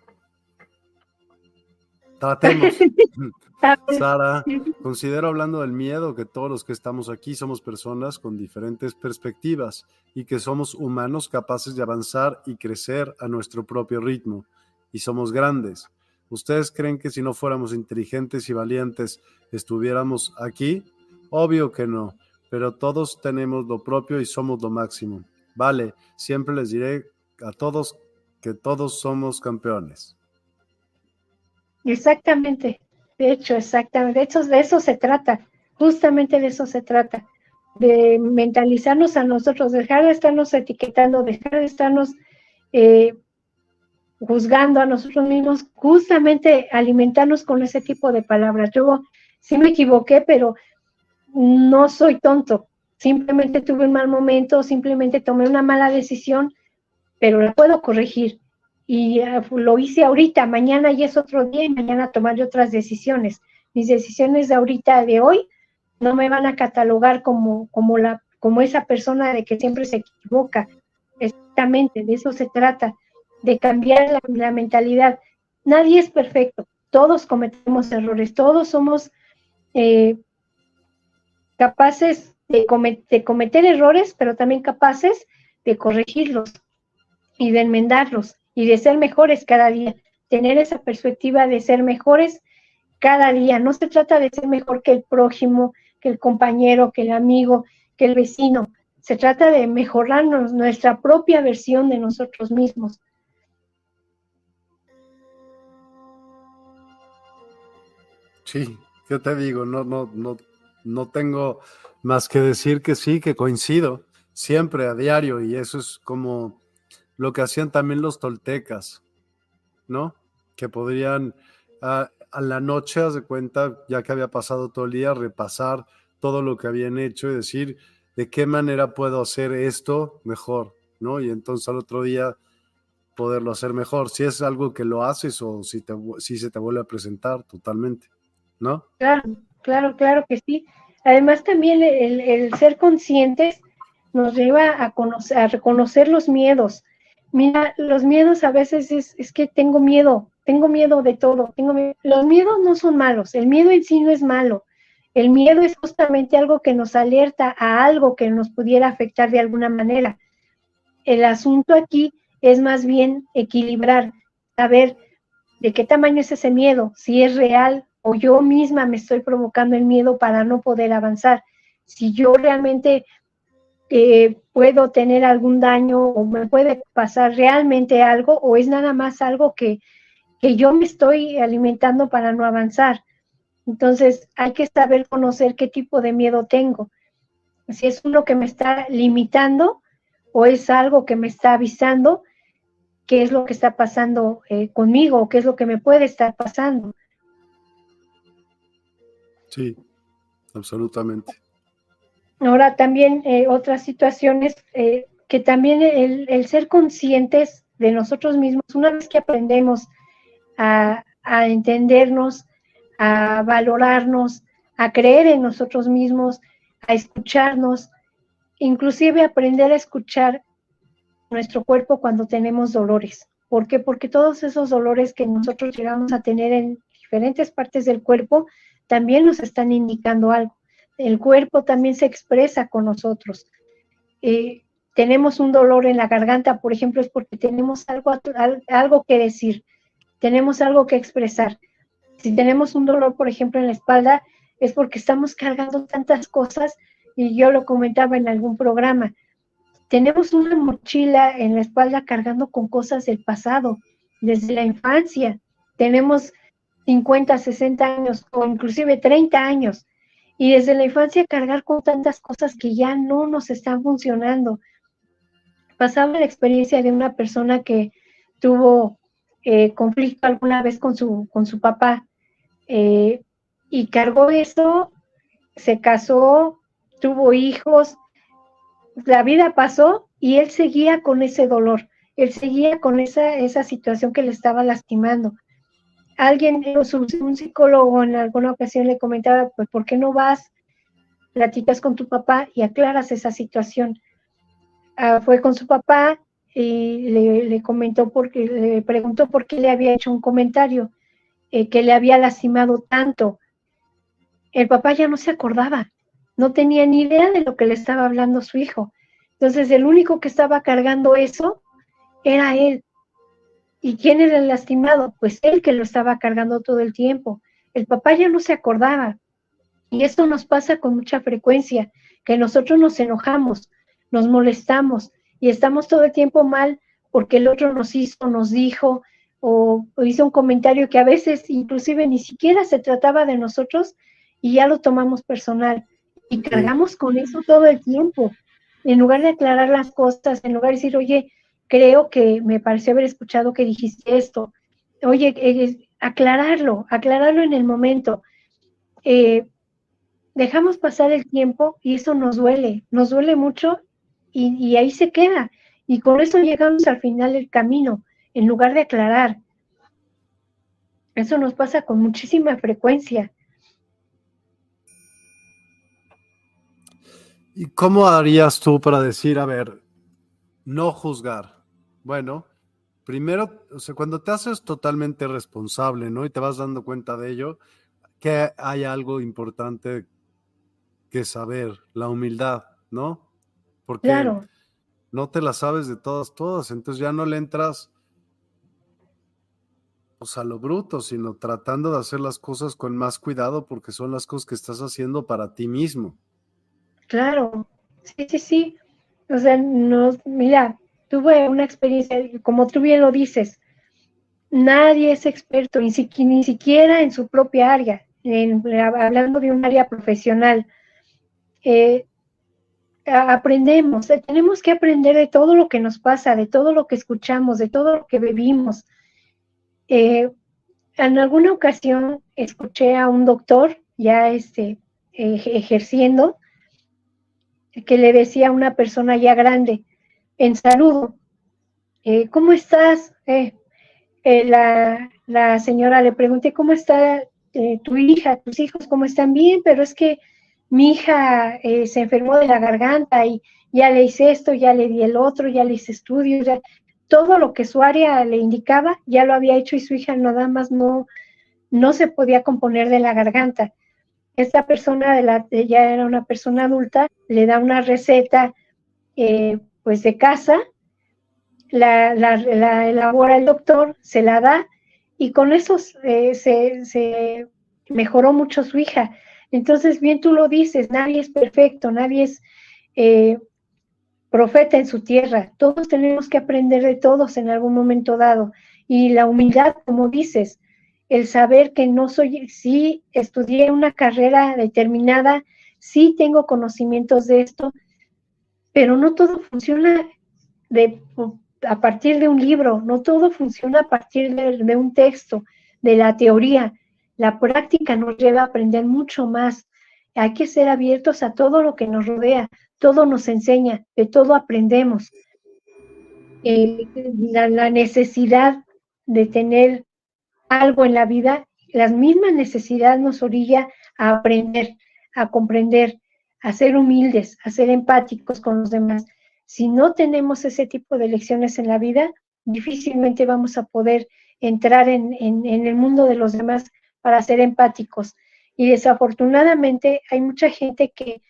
Tratemos. [laughs] [laughs] Sara, considero hablando del miedo que todos los que estamos aquí somos personas con diferentes perspectivas y que somos humanos capaces de avanzar y crecer a nuestro propio ritmo. Y somos grandes. ¿Ustedes creen que si no fuéramos inteligentes y valientes estuviéramos aquí? Obvio que no, pero todos tenemos lo propio y somos lo máximo. Vale, siempre les diré a todos que todos somos campeones. Exactamente, de hecho, exactamente, de hecho, de eso se trata, justamente de eso se trata, de mentalizarnos a nosotros, dejar de estarnos etiquetando, dejar de estarnos eh, juzgando a nosotros mismos, justamente alimentarnos con ese tipo de palabras. Yo sí me equivoqué, pero no soy tonto, simplemente tuve un mal momento, simplemente tomé una mala decisión, pero la puedo corregir y eh, lo hice ahorita, mañana ya es otro día y mañana tomaré otras decisiones. Mis decisiones de ahorita, de hoy, no me van a catalogar como, como, la, como esa persona de que siempre se equivoca. Exactamente, de eso se trata, de cambiar la, mentalidad. Nadie es perfecto, todos cometemos errores, todos somos eh, capaces de, cometer errores, pero también capaces de corregirlos y de enmendarlos y de ser mejores cada día, tener esa perspectiva de ser mejores cada día. No se trata de ser mejor que el prójimo, que el compañero, que el amigo, que el vecino. Se trata de mejorarnos nuestra propia versión de nosotros mismos. Sí, yo te digo, no, no, no, no tengo más que decir que sí, que coincido siempre a diario y eso es como lo que hacían también los toltecas, ¿no? Que podrían a, la noche, haz de cuenta, ya que había pasado todo el día, repasar todo lo que habían hecho y decir de qué manera puedo hacer esto mejor, ¿no? Y entonces al otro día poderlo hacer mejor, si es algo que lo haces o si, te, si se te vuelve a presentar totalmente, ¿no? Claro, claro, claro que sí. Además también el, ser conscientes nos lleva a, conocer, a reconocer los miedos, Mira, los miedos a veces es, que tengo miedo, tengo miedo de todo. Los miedos no son malos, el miedo en sí no es malo. El miedo es justamente algo que nos alerta a algo que nos pudiera afectar de alguna manera. El asunto aquí es más bien equilibrar, saber de qué tamaño es ese miedo, si es real o yo misma me estoy provocando el miedo para no poder avanzar. Si yo realmente puedo tener algún daño o me puede pasar realmente algo o es nada más algo que, que yo me estoy alimentando para no avanzar. Entonces hay que saber conocer qué tipo de miedo tengo. Si es uno que me está limitando o es algo que me está avisando qué es lo que está pasando eh, conmigo o qué es lo que me puede estar pasando. Sí, absolutamente. Ahora también eh, otras situaciones eh, que también el, ser conscientes de nosotros mismos, una vez que aprendemos a, entendernos, a valorarnos, a creer en nosotros mismos, a escucharnos, inclusive aprender a escuchar nuestro cuerpo cuando tenemos dolores. ¿Por qué? Porque todos esos dolores que nosotros llegamos a tener en diferentes partes del cuerpo también nos están indicando algo. El cuerpo también se expresa con nosotros. Eh, tenemos un dolor en la garganta, por ejemplo, es porque tenemos algo, algo que decir, tenemos algo que expresar. Si tenemos un dolor, por ejemplo, en la espalda, es porque estamos cargando tantas cosas y yo lo comentaba en algún programa. Tenemos una mochila en la espalda cargando con cosas del pasado, desde la infancia. Tenemos 50, 60 años o inclusive 30 años. Y desde la infancia cargar con tantas cosas que ya no nos están funcionando. Pasaba la experiencia de una persona que tuvo eh, conflicto alguna vez con su, con su papá eh, y cargó eso, se casó, tuvo hijos, la vida pasó y él seguía con ese dolor, él seguía con esa, esa situación que le estaba lastimando. Alguien, un psicólogo en alguna ocasión le comentaba, pues, ¿por qué no vas, platicas con tu papá y aclaras esa situación? Ah, fue con su papá y le, comentó porque le preguntó por qué le había hecho un comentario eh, que le había lastimado tanto. El papá ya no se acordaba, no tenía ni idea de lo que le estaba hablando su hijo. Entonces el único que estaba cargando eso era él. ¿Y quién era el lastimado? Pues él que lo estaba cargando todo el tiempo. El papá ya no se acordaba. Y esto nos pasa con mucha frecuencia, que nosotros nos enojamos, nos molestamos y estamos todo el tiempo mal porque el otro nos hizo, nos dijo o, o hizo un comentario que a veces inclusive ni siquiera se trataba de nosotros y ya lo tomamos personal y cargamos con eso todo el tiempo. En lugar de aclarar las cosas, en lugar de decir, oye, creo que me pareció haber escuchado que dijiste esto. Oye, eh, aclararlo, aclararlo en el momento. Eh, dejamos pasar el tiempo y eso nos duele, nos duele mucho y, y, ahí se queda. Y con eso llegamos al final del camino, en lugar de aclarar. Eso nos pasa con muchísima frecuencia. ¿Y cómo harías tú para decir, a ver, no juzgar? Bueno, primero, o sea, cuando te haces totalmente responsable, ¿no? Y te vas dando cuenta de ello, que hay algo importante que saber, la humildad, ¿no? Porque no te la sabes de todas, todas, entonces ya no le entras pues, a lo bruto, sino tratando de hacer las cosas con más cuidado porque son las cosas que estás haciendo para ti mismo. Claro, sí, sí, sí. O sea, no, mira, tuve una experiencia, como tú bien lo dices, nadie es experto, ni, siquiera en su propia área, hablando de un área profesional. Eh, aprendemos, eh, tenemos que aprender de todo lo que nos pasa, de todo lo que escuchamos, de todo lo que vivimos. Eh, en alguna ocasión escuché a un doctor ya este, ejerciendo que le decía a una persona ya grande, en saludo, eh, ¿cómo estás? Eh, eh, la, señora le pregunté, ¿cómo está tu hija, tus hijos, cómo están bien? Pero es que mi hija se enfermó de la garganta y ya le hice esto, ya le di el otro, ya le hice estudios, todo lo que su área le indicaba, ya lo había hecho y su hija nada más no, no se podía componer de la garganta esta persona de la, ya era una persona adulta, le da una receta eh, pues de casa, la, elabora el doctor, se la da y con eso se, mejoró mucho su hija. Entonces, bien tú lo dices, nadie es perfecto, nadie es eh, profeta en su tierra. Todos tenemos que aprender de todos en algún momento dado. Y la humildad, como dices, el saber que no soy, sí estudié una carrera determinada, sí tengo conocimientos de esto, pero no todo funciona a partir de un libro, no todo funciona a partir de, un texto, de la teoría. La práctica nos lleva a aprender mucho más. Hay que ser abiertos a todo lo que nos rodea, todo nos enseña, de todo aprendemos. La, necesidad de tener algo en la vida, las mismas necesidades nos orilla a aprender, a comprender, a ser humildes, a ser empáticos con los demás. Si no tenemos ese tipo de lecciones en la vida, difícilmente vamos a poder entrar en, el mundo de los demás para ser empáticos. Y desafortunadamente hay mucha gente que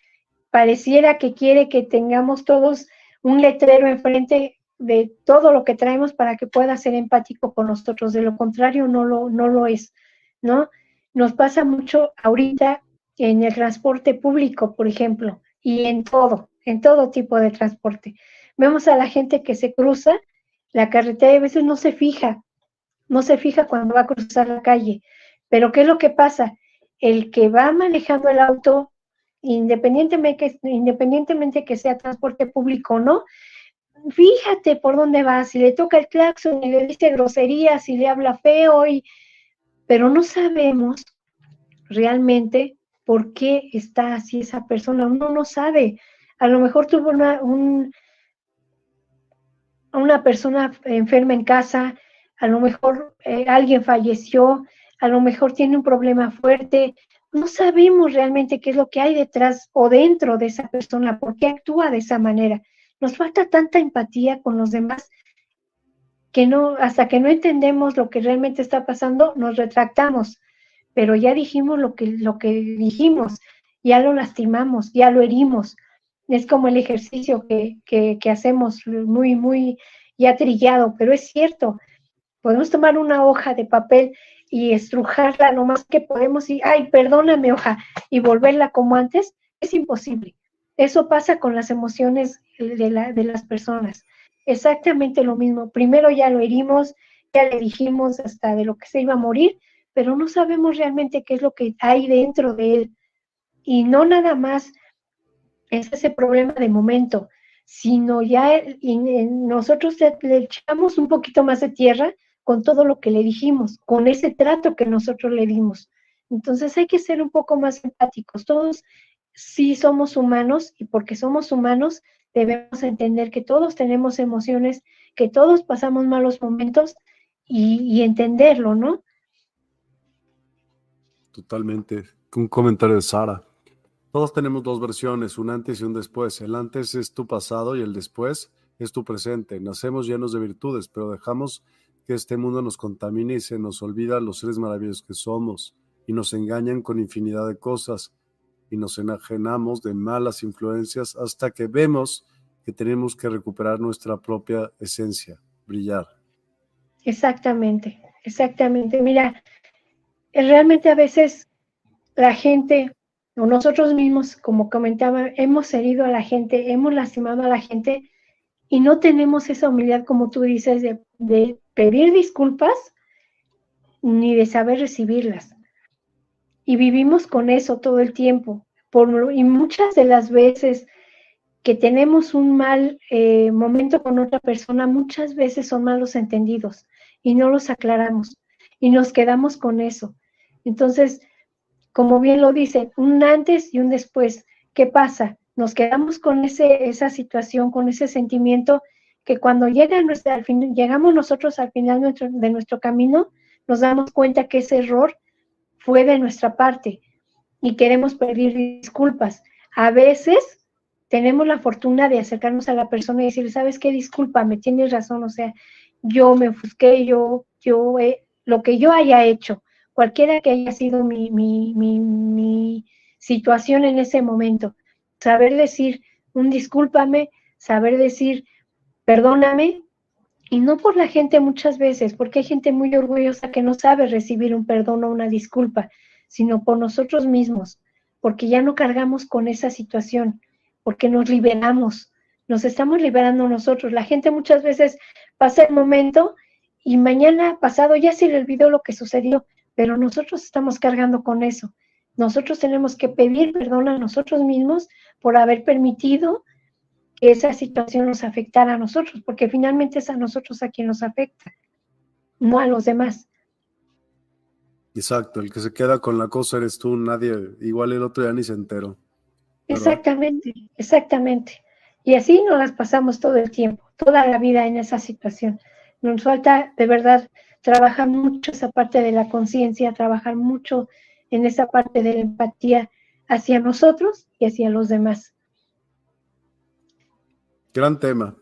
pareciera que quiere que tengamos todos un letrero enfrente de todo lo que traemos para que pueda ser empático con nosotros. De lo contrario, no lo, no lo es, ¿no? Nos pasa mucho ahorita en el transporte público, por ejemplo, y en todo, en todo tipo de transporte. Vemos a la gente que se cruza la carretera y a veces no se fija, no se fija cuando va a cruzar la calle. Pero ¿qué es lo que pasa? El que va manejando el auto, independientemente que, independientemente que sea transporte público o no, fíjate por dónde va, si le toca el claxon y le dice groserías, si le habla feo, y, pero no sabemos realmente por qué está así esa persona, uno no sabe. A lo mejor tuvo una, una persona enferma en casa, a lo mejor eh, alguien falleció, a lo mejor tiene un problema fuerte. No sabemos realmente qué es lo que hay detrás o dentro de esa persona, por qué actúa de esa manera. Nos falta tanta empatía con los demás que no, hasta que no entendemos lo que realmente está pasando, nos retractamos. Pero ya dijimos lo que, lo que dijimos, ya lo lastimamos, ya lo herimos. Es como el ejercicio que, que, hacemos muy, muy ya trillado, pero es cierto. Podemos tomar una hoja de papel y estrujarla lo más que podemos y, ay, perdóname hoja, y volverla como antes, es imposible. Eso pasa con las emociones de, la, de las personas. Exactamente lo mismo. Primero ya lo herimos, ya le dijimos hasta de lo que se iba a morir, pero no sabemos realmente qué es lo que hay dentro de él. Y no nada más es ese problema de momento, sino ya nosotros le echamos un poquito más de tierra con todo lo que le dijimos, con ese trato que nosotros le dimos. Entonces hay que ser un poco más empáticos. Todos sí somos humanos y porque somos humanos debemos entender que todos tenemos emociones, que todos pasamos malos momentos y, entenderlo, ¿no? Totalmente. Un comentario de Sara. Todos tenemos dos versiones, un antes y un después. El antes es tu pasado y el después es tu presente. Nacemos llenos de virtudes, pero dejamos que este mundo nos contamine y se nos olvida los seres maravillosos que somos y nos engañan con infinidad de cosas y nos enajenamos de malas influencias hasta que vemos que tenemos que recuperar nuestra propia esencia, brillar. Exactamente, exactamente. Mira, realmente a veces la gente o nosotros mismos, como comentaba, hemos herido a la gente, hemos lastimado a la gente y no tenemos esa humildad, como tú dices, de, pedir disculpas ni de saber recibirlas. Y vivimos con eso todo el tiempo. Y muchas de las veces que tenemos un mal eh, momento con otra persona, muchas veces son malos entendidos y no los aclaramos y nos quedamos con eso. Entonces, como bien lo dicen, un antes y un después. ¿Qué pasa? Nos quedamos con ese, esa situación, con ese sentimiento que cuando llega llegamos nosotros al final de nuestro camino, nos damos cuenta que ese error fue de nuestra parte y queremos pedir disculpas. A veces tenemos la fortuna de acercarnos a la persona y decir, ¿sabes qué? Disculpa, me tienes razón, o sea, yo me ofusqué, yo, yo, lo que yo haya hecho, cualquiera que haya sido mi, mi, mi, mi situación en ese momento, saber decir un discúlpame, saber decir perdóname, y no por la gente muchas veces, porque hay gente muy orgullosa que no sabe recibir un perdón o una disculpa, sino por nosotros mismos, porque ya no cargamos con esa situación, porque nos liberamos, nos estamos liberando nosotros. La gente muchas veces pasa el momento y mañana pasado ya se le olvidó lo que sucedió, pero nosotros estamos cargando con eso. Nosotros tenemos que pedir perdón a nosotros mismos por haber permitido que esa situación nos afectara a nosotros, porque finalmente es a nosotros a quien nos afecta, no a los demás. Exacto, el que se queda con la cosa eres tú, nadie, igual el otro ya ni se enteró. Exactamente, exactamente. Y así nos las pasamos todo el tiempo, toda la vida en esa situación. Nos falta de verdad trabajar mucho esa parte de la conciencia, trabajar mucho en esa parte de la empatía, hacia nosotros y hacia los demás. Gran tema.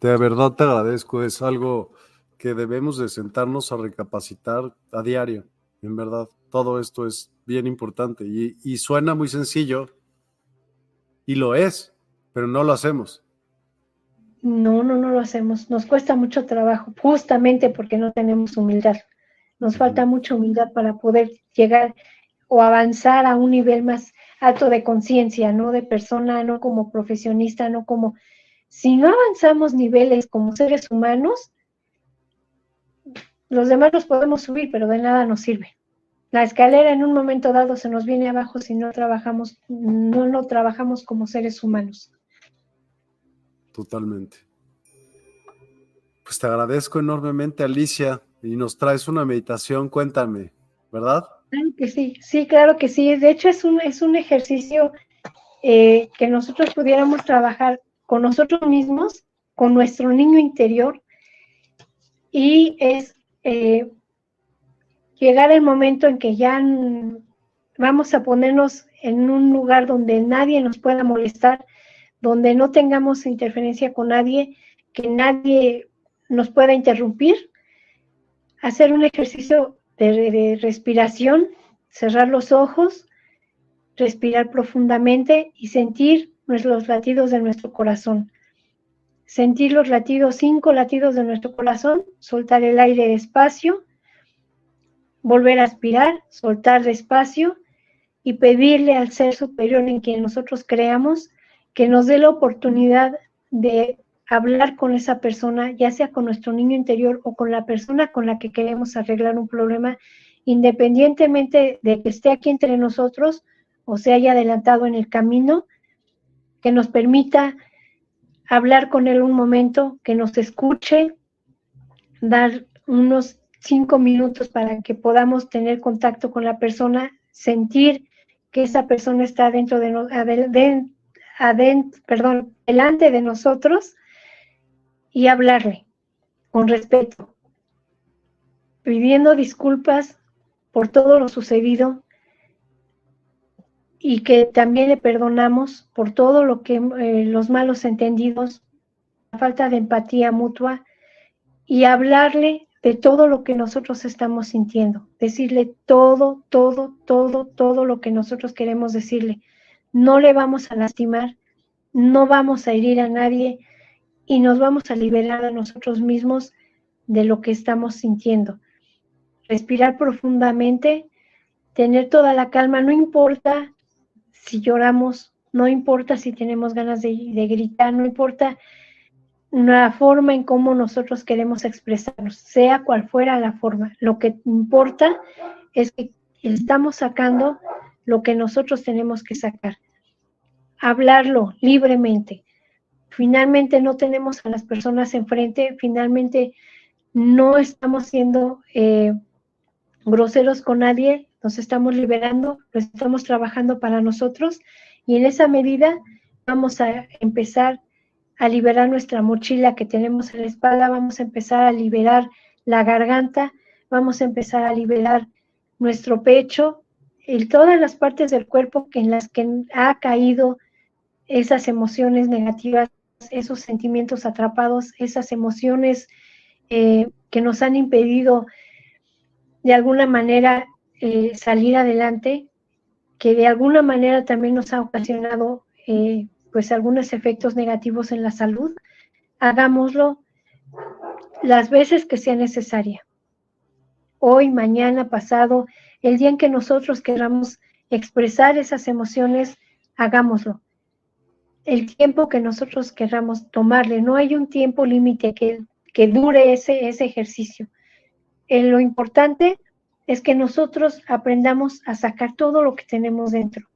De verdad te agradezco. Es algo que debemos de sentarnos a recapacitar a diario. En verdad, todo esto es bien importante y, y suena muy sencillo y lo es, pero no lo hacemos. No, no, no lo hacemos. Nos cuesta mucho trabajo, justamente porque no tenemos humildad. Nos falta mucha humildad para poder llegar o avanzar a un nivel más alto de conciencia, no de persona, no como profesionista, no como... Si no avanzamos niveles como seres humanos, los demás los podemos subir, pero de nada nos sirve. La escalera en un momento dado se nos viene abajo si no trabajamos, no lo trabajamos como seres humanos. Totalmente. Pues te agradezco enormemente, Alicia, y nos traes una meditación, cuéntame, ¿verdad? Que sí, sí, claro que sí. De hecho, es un, es un ejercicio eh, que nosotros pudiéramos trabajar con nosotros mismos, con nuestro niño interior, y es eh, llegar el momento en que ya vamos a ponernos en un lugar donde nadie nos pueda molestar, donde no tengamos interferencia con nadie, que nadie nos pueda interrumpir hacer un ejercicio de, respiración, cerrar los ojos, respirar profundamente y sentir los latidos de nuestro corazón. Sentir los latidos, cinco latidos de nuestro corazón, soltar el aire despacio, volver a aspirar, soltar despacio y pedirle al ser superior en quien nosotros creamos que nos dé la oportunidad de hablar con esa persona, ya sea con nuestro niño interior o con la persona con la que queremos arreglar un problema, independientemente de que esté aquí entre nosotros o se haya adelantado en el camino, que nos permita hablar con él un momento, que nos escuche, dar unos cinco minutos para que podamos tener contacto con la persona, sentir que esa persona está dentro de, delante de nosotros y hablarle con respeto, pidiendo disculpas por todo lo sucedido y que también le perdonamos por todo lo que eh, los malos entendidos, la falta de empatía mutua y hablarle de todo lo que nosotros estamos sintiendo, decirle todo, todo, todo, todo lo que nosotros queremos decirle. No le vamos a lastimar, no vamos a herir a nadie, y nos vamos a liberar a nosotros mismos de lo que estamos sintiendo. Respirar profundamente, tener toda la calma, no importa si lloramos, no importa si tenemos ganas de, gritar, no importa la forma en cómo nosotros queremos expresarnos, sea cual fuera la forma. Lo que importa es que estamos sacando lo que nosotros tenemos que sacar. Hablarlo libremente. Finalmente no tenemos a las personas enfrente, finalmente no estamos siendo eh, groseros con nadie, nos estamos liberando, lo estamos trabajando para nosotros y en esa medida vamos a empezar a liberar nuestra mochila que tenemos en la espalda, vamos a empezar a liberar la garganta, vamos a empezar a liberar nuestro pecho y todas las partes del cuerpo en las que ha caído esas emociones negativas esos sentimientos atrapados, esas emociones eh, que nos han impedido de alguna manera eh, salir adelante, que de alguna manera también nos ha ocasionado eh, pues algunos efectos negativos en la salud, hagámoslo las veces que sea necesaria. Hoy, mañana, pasado, el día en que nosotros queramos expresar esas emociones, hagámoslo el tiempo que nosotros queramos tomarle. No hay un tiempo límite que, que, dure ese, ese ejercicio. Eh, lo importante es que nosotros aprendamos a sacar todo lo que tenemos dentro,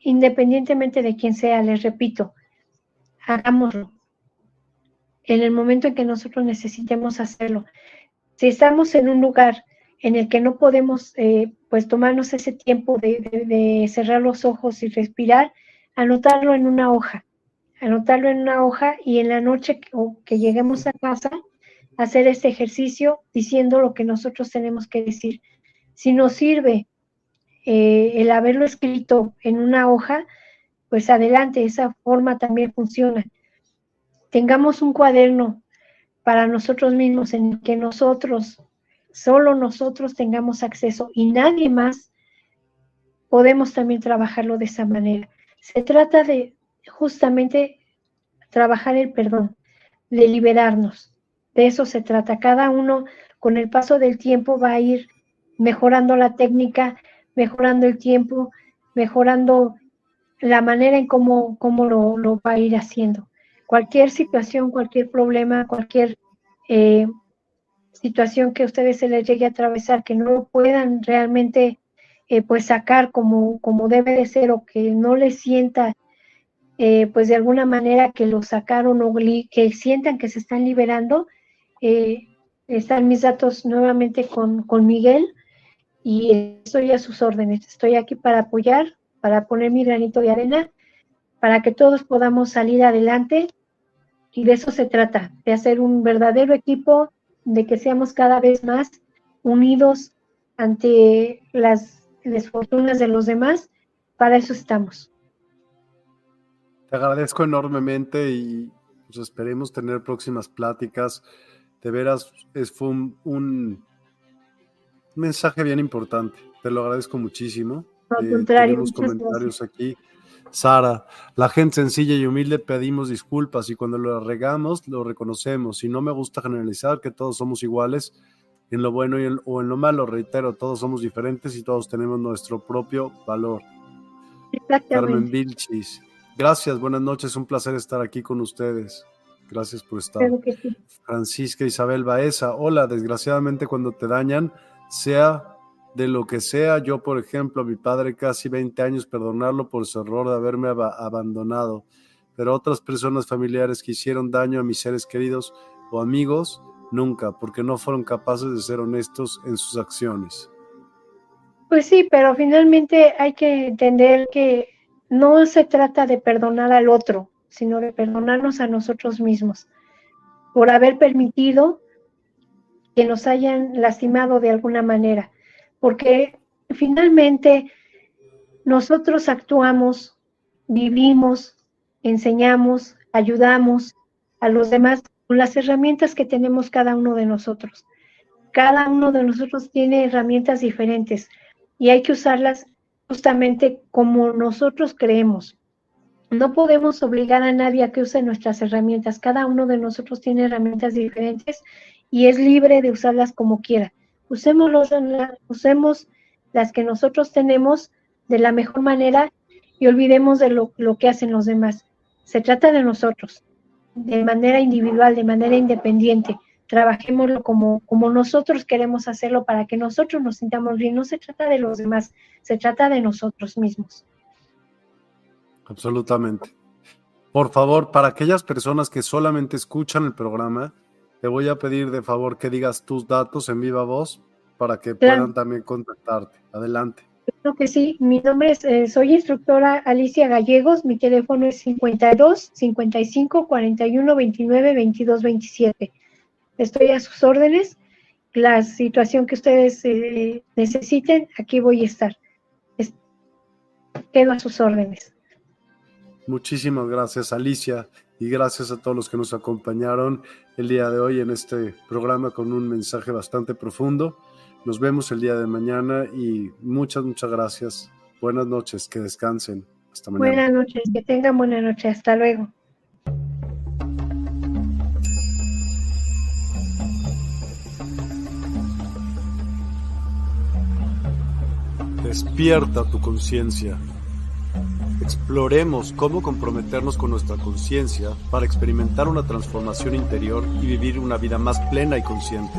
independientemente de quién sea, les repito, hagámoslo en el momento en que nosotros necesitemos hacerlo. Si estamos en un lugar en el que no podemos eh, pues tomarnos ese tiempo de cerrar los ojos y respirar, anotarlo en una hoja, anotarlo en una hoja y en la noche que, lleguemos a casa, hacer este ejercicio diciendo lo que nosotros tenemos que decir. Si nos sirve eh, el haberlo escrito en una hoja, pues adelante, esa forma también funciona. Tengamos un cuaderno para nosotros mismos en el que nosotros, solo nosotros tengamos acceso y nadie más, podemos también trabajarlo de esa manera. Se trata de justamente trabajar el perdón, de liberarnos. De eso se trata. Cada uno con el paso del tiempo va a ir mejorando la técnica, mejorando el tiempo, mejorando la manera en cómo, cómo lo, va a ir haciendo. Cualquier situación, cualquier problema, cualquier eh, situación que a ustedes se les llegue a atravesar, que no lo puedan realmente eh, pues sacar como, como debe de ser o que no les sienta eh, pues de alguna manera que lo sacaron o que sientan que se están liberando, eh, están mis datos nuevamente con, con, Miguel y estoy a sus órdenes. Estoy aquí para apoyar, para poner mi granito de arena, para que todos podamos salir adelante y de eso se trata, de hacer un verdadero equipo, de que seamos cada vez más unidos ante las desfortunas de los demás. Para eso estamos. Te agradezco enormemente y pues, esperemos tener próximas pláticas. De veras, es, fue un, mensaje bien importante. Te lo agradezco muchísimo. Al eh, contrario, comentarios aquí. Sara, la gente sencilla y humilde pedimos disculpas y cuando lo regamos lo reconocemos. Y no me gusta generalizar que todos somos iguales en lo bueno y o en lo malo. Reitero, todos somos diferentes y todos tenemos nuestro propio valor. Carmen Vilchis, Gracias, buenas noches, un placer estar aquí con ustedes. Gracias por estar. Francisca Isabel Baeza, hola, desgraciadamente cuando te dañan, sea de lo que sea, yo por ejemplo, a mi padre casi 20 años perdonarlo por su error de haberme abandonado, pero otras personas familiares que hicieron daño a mis seres queridos o amigos, nunca, porque no fueron capaces de ser honestos en sus acciones. Pues sí, pero finalmente hay que entender que no se trata de perdonar al otro, sino de perdonarnos a nosotros mismos por haber permitido que nos hayan lastimado de alguna manera, porque finalmente nosotros actuamos, vivimos, enseñamos, ayudamos a los demás con las herramientas que tenemos cada uno de nosotros. Cada uno de nosotros tiene herramientas diferentes y hay que usarlas justamente como nosotros creemos. No podemos obligar a nadie a que use nuestras herramientas. Cada uno de nosotros tiene herramientas diferentes y es libre de usarlas como quiera. Usemos, usemos las que nosotros tenemos de la mejor manera y olvidemos de lo, lo que hacen los demás. Se trata de nosotros, de manera individual, de manera independiente trabajémoslo como, como nosotros queremos hacerlo para que nosotros nos sintamos bien. No se trata de los demás, se trata de nosotros mismos. Absolutamente. Por favor, para aquellas personas que solamente escuchan el programa, te voy a pedir de favor que digas tus datos en viva voz para que puedan también contactarte. Adelante. Que sí. Mi nombre es, eh, soy instructora Alicia Gallegos. Mi teléfono es 52 55 41 29 22 27 estoy a sus órdenes. La situación que ustedes eh, necesiten, aquí voy a estar. quedo a sus órdenes. Muchísimas gracias, Alicia, y gracias a todos los que nos acompañaron el día de hoy en este programa con un mensaje bastante profundo. Nos vemos el día de mañana y muchas, muchas gracias. Buenas noches, que descansen. Hasta mañana. Buenas noches, que tengan buena noche. Hasta luego. Despierta tu conciencia. Exploremos cómo comprometernos con nuestra conciencia para experimentar una transformación interior y vivir una vida más plena y consciente.